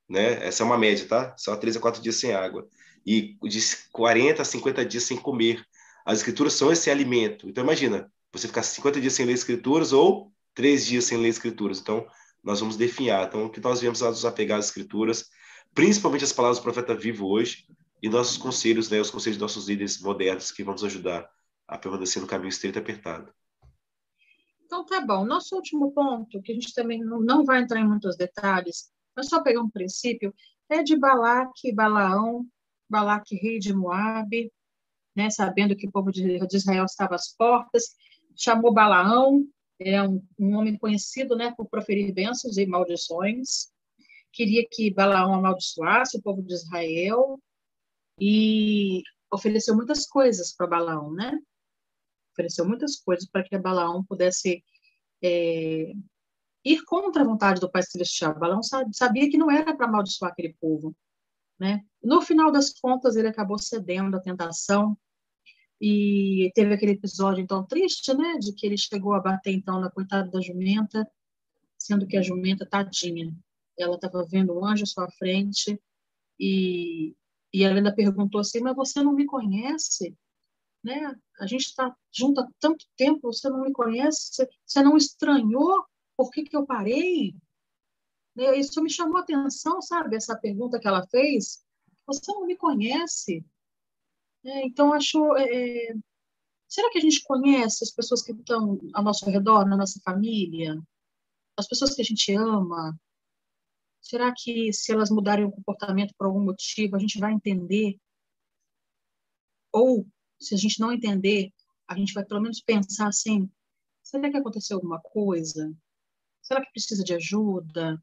B: né? Essa é uma média, tá? Só 3 a 4 dias sem água. E de 40 a 50 dias sem comer. As escrituras são esse alimento. Então, imagina, você ficar 50 dias sem ler escrituras ou 3 dias sem ler escrituras. Então, nós vamos definhar. Então, que nós viemos a nos apegar às escrituras, principalmente as palavras do profeta vivo hoje, e nossos conselhos, né, os conselhos dos nossos líderes modernos, que vão nos ajudar a permanecer no caminho estreito e apertado.
A: Então, tá bom. Nosso último ponto, que a gente também não vai entrar em muitos detalhes, mas só pegar um princípio, é de Balaque, Balaão, Balaque, rei de Moabe, né, sabendo que o povo de Israel estava às portas, chamou Balaão, é um, um homem conhecido né, por proferir bênçãos e maldições, queria que Balaão amaldiçoasse o povo de Israel e ofereceu muitas coisas para Balaão, né? Ofereceu muitas coisas para que Balaão pudesse é, ir contra a vontade do Pai Celestial. Balaão sabia que não era para amaldiçoar aquele povo. Né? No final das contas, ele acabou cedendo à tentação E teve aquele episódio, então, triste, né? De que ele chegou a bater, então, na coitada da jumenta, sendo que a jumenta, tadinha, ela estava vendo um anjo à sua frente e, e ela ainda perguntou assim, mas você não me conhece? Né? A gente está junto há tanto tempo, você não me conhece? Você, não estranhou por que, que eu parei? Né? Isso me chamou a atenção, sabe? Essa pergunta que ela fez. Você não me conhece? É, então, acho. É, é, será que a gente conhece as pessoas que estão ao nosso redor, na nossa família? As pessoas que a gente ama? Será que se elas mudarem o comportamento por algum motivo, a gente vai entender? Ou, se a gente não entender, a gente vai pelo menos pensar assim: será que aconteceu alguma coisa? Será que precisa de ajuda?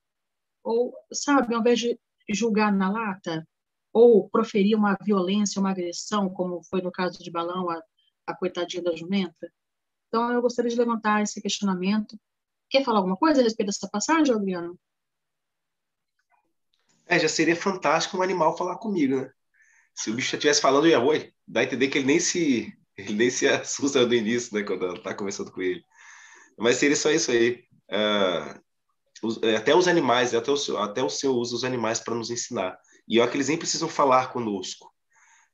A: Ou, sabe, ao invés de julgar na lata, ou proferir uma violência, uma agressão, como foi no caso de Balão, a, a coitadinha da jumenta. Então, eu gostaria de levantar esse questionamento. Quer falar alguma coisa a respeito dessa passagem, Adriano?
B: É, já seria fantástico um animal falar comigo, né? Se o bicho estivesse falando, eu ia, oi, dá a entender que ele nem se, ele nem se <laughs> assusta no início, né, quando tá conversando com ele. Mas seria só isso aí. Uh, os, até os animais, até o, seu, até o seu uso dos animais para nos ensinar. E olha que eles nem precisam falar conosco.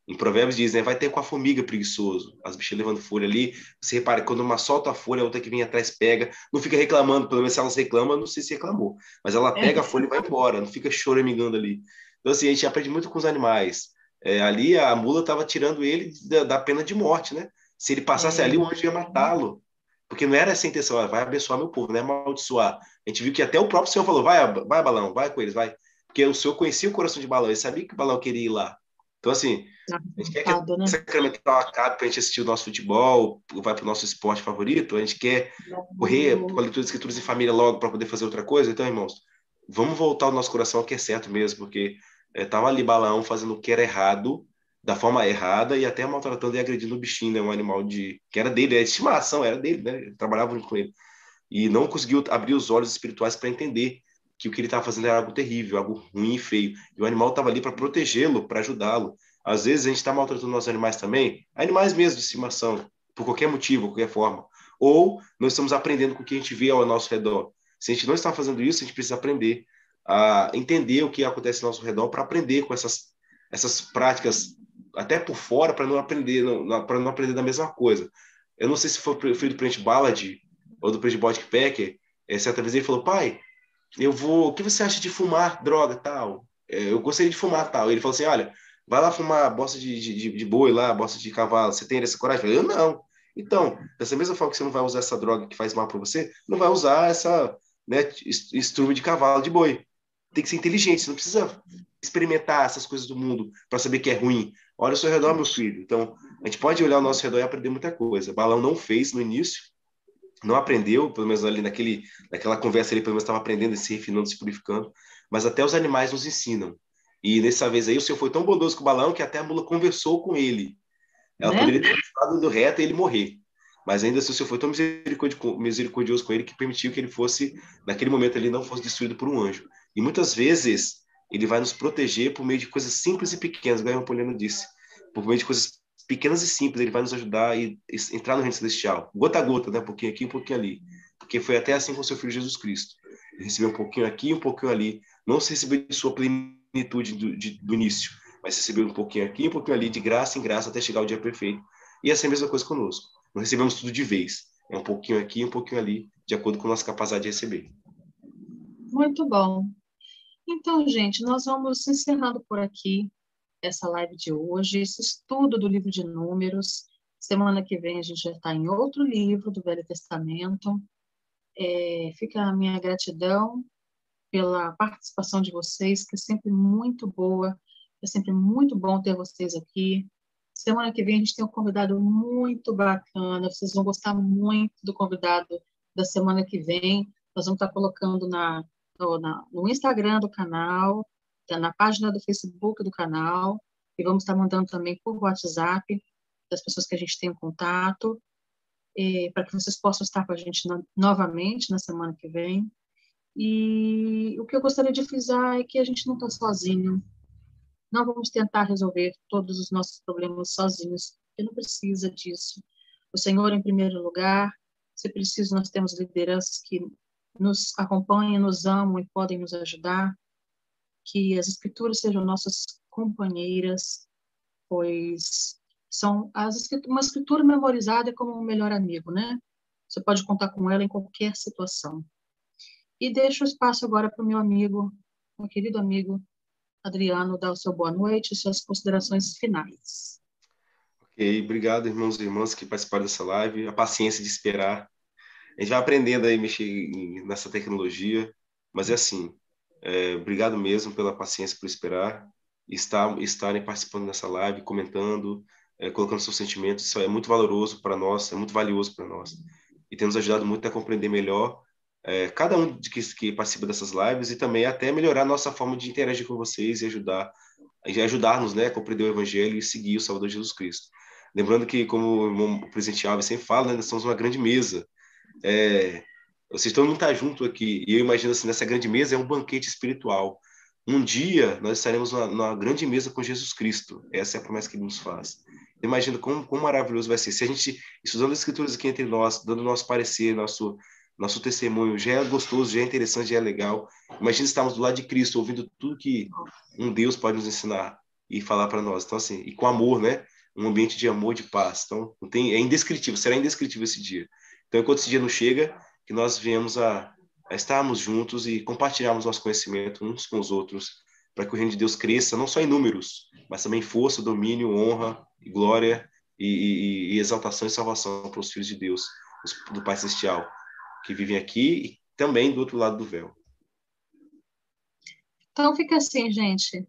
B: Em Provérbios diz, né, vai ter com a formiga preguiçoso, as bichas levando folha ali. Você repara, quando uma solta a folha, a outra que vem atrás pega, não fica reclamando, pelo menos se elas reclamam, não sei se reclamou, mas ela é. pega a folha e vai embora, não fica choramingando ali. Então, assim, a gente aprende muito com os animais. É, ali a mula estava tirando ele da, da, pena de morte, né? Se ele passasse é. ali, o anjo ia matá-lo. Porque não era essa a intenção, vai abençoar meu povo, não é amaldiçoar. A gente viu que até o próprio Senhor falou: vai, vai, balão, vai com eles, vai. Porque o senhor conhecia o coração de Balão, ele sabia que o Balão queria ir lá. Então, assim, a gente quer que o né? sacramental acabe para a gente assistir o nosso futebol, vai para o nosso esporte favorito, a gente quer correr com a leitura de escrituras em família logo para poder fazer outra coisa. Então, irmãos, vamos voltar o nosso coração ao que é certo mesmo, porque estava é, ali Balão fazendo o que era errado, da forma errada, e até maltratando e agredindo o bichinho, né, um animal de que era dele, era de estimação, era dele, né? Trabalhava com ele. E não conseguiu abrir os olhos espirituais para entender que o que ele estava fazendo era algo terrível, algo ruim e feio. E o animal estava ali para protegê-lo, para ajudá-lo. Às vezes a gente está maltratando nossos animais também, animais mesmo de estimação, por qualquer motivo, qualquer forma. Ou nós estamos aprendendo com o que a gente vê ao nosso redor. Se a gente não está fazendo isso, a gente precisa aprender a entender o que acontece ao nosso redor para aprender com essas, essas práticas, até por fora, para não aprender para não aprender da mesma coisa. Eu não sei se foi o filho do Prente Ballard ou do Prente Bodk Packer, é, certa vez ele falou, pai, eu vou, o que você acha de fumar droga tal? É, eu gostaria de fumar tal. Ele falou assim, olha, vai lá fumar bosta de, de, de boi lá, bosta de cavalo, você tem essa coragem? Eu, falei, eu não. Então, dessa mesma forma que você não vai usar essa droga que faz mal para você, não vai usar essa né, estrume de cavalo, de boi. Tem que ser inteligente, você não precisa experimentar essas coisas do mundo para saber que é ruim. Olha o seu redor, meu filho. Então, a gente pode olhar ao nosso redor e aprender muita coisa. Balão não fez no início, não aprendeu, pelo menos ali naquele, naquela conversa ele pelo menos estava aprendendo, se refinando, se purificando, mas até os animais nos ensinam. E nessa vez aí o senhor foi tão bondoso com o balão que até a mula conversou com ele. Ela né? poderia ter estado do reto e ele morrer. Mas ainda assim o senhor foi tão misericordioso com ele que permitiu que ele fosse, naquele momento ele não fosse destruído por um anjo. E muitas vezes ele vai nos proteger por meio de coisas simples e pequenas, como o Poliano disse, por meio de coisas pequenas e simples, ele vai nos ajudar a entrar no reino celestial, gota a gota, né? Um pouquinho aqui, um pouquinho ali. Porque foi até assim com o seu filho Jesus Cristo. Ele recebeu um pouquinho aqui, um pouquinho ali. Não se recebeu de sua plenitude do, de, do início, mas recebeu um pouquinho aqui, um pouquinho ali, de graça em graça, até chegar o dia perfeito. E essa é a mesma coisa conosco. Não recebemos tudo de vez. É um pouquinho aqui, um pouquinho ali, de acordo com a nossa capacidade de receber.
A: Muito bom. Então, gente, nós vamos encerrando por aqui essa live de hoje, esse estudo do livro de Números. Semana que vem a gente já está em outro livro do Velho Testamento. É, fica a minha gratidão pela participação de vocês, que é sempre muito boa, é sempre muito bom ter vocês aqui. Semana que vem a gente tem um convidado muito bacana, vocês vão gostar muito do convidado da semana que vem. Nós vamos estar colocando na, no, na, no Instagram do canal, Tá na página do Facebook do canal, e vamos estar mandando também por WhatsApp das pessoas que a gente tem contato, para que vocês possam estar com a gente no, novamente na semana que vem. E o que eu gostaria de frisar é que a gente não está sozinho. Não vamos tentar resolver todos os nossos problemas sozinhos. porque não precisa disso. O Senhor em primeiro lugar, se preciso, nós temos lideranças que nos acompanham, nos amam e podem nos ajudar. Que as escrituras sejam nossas companheiras, pois são as uma escritura memorizada é como um melhor amigo, né? Você pode contar com ela em qualquer situação. E deixo o espaço agora para o meu amigo, meu querido amigo Adriano, dar o seu boa noite e suas considerações finais.
B: Ok, obrigado, irmãos e irmãs que participaram dessa live. A paciência de esperar. A gente vai aprendendo aí mexer nessa tecnologia, mas é assim. É, obrigado mesmo pela paciência por esperar estar, estarem participando dessa live, comentando, é, colocando seus sentimentos. Isso é muito valoroso para nós, é muito valioso para nós. E tem nos ajudado muito a compreender melhor é, cada um de que, que participa dessas lives e também até melhorar nossa forma de interagir com vocês e ajudar e ajudar-nos né, a compreender o Evangelho e seguir o Salvador Jesus Cristo. Lembrando que, como o presidente Alves sempre fala, né, nós somos uma grande mesa. É, vocês todo mundo está junto aqui e eu imagino assim, nessa grande mesa é um banquete espiritual. Um dia nós estaremos numa grande mesa com Jesus Cristo. Essa é a promessa que ele nos faz. Imagina como, como maravilhoso vai ser se a gente, estudando as escrituras aqui entre nós, dando nosso parecer, nosso nosso testemunho já é gostoso, já é interessante, já é legal. Imagina estarmos do lado de Cristo, ouvindo tudo que um Deus pode nos ensinar e falar para nós. Então, assim, e com amor, né? Um ambiente de amor, de paz. Então, não tem, é indescritível, será indescritível esse dia. Então, enquanto esse dia não chega, que nós venhamos a, a estarmos juntos e compartilharmos nosso conhecimento uns com os outros, para que o reino de Deus cresça, não só em números, mas também em força, domínio, honra e glória e, e, e exaltação e salvação para os filhos de Deus, do Pai Celestial que vivem aqui e também do outro lado do véu.
A: Então fica assim, gente.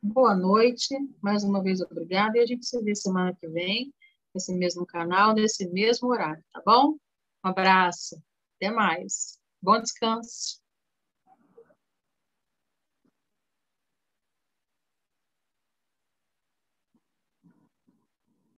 A: Boa noite, mais uma vez obrigada e a gente se vê semana que vem nesse mesmo canal, nesse mesmo horário, tá bom? Um abraço, até mais. Bom descanso.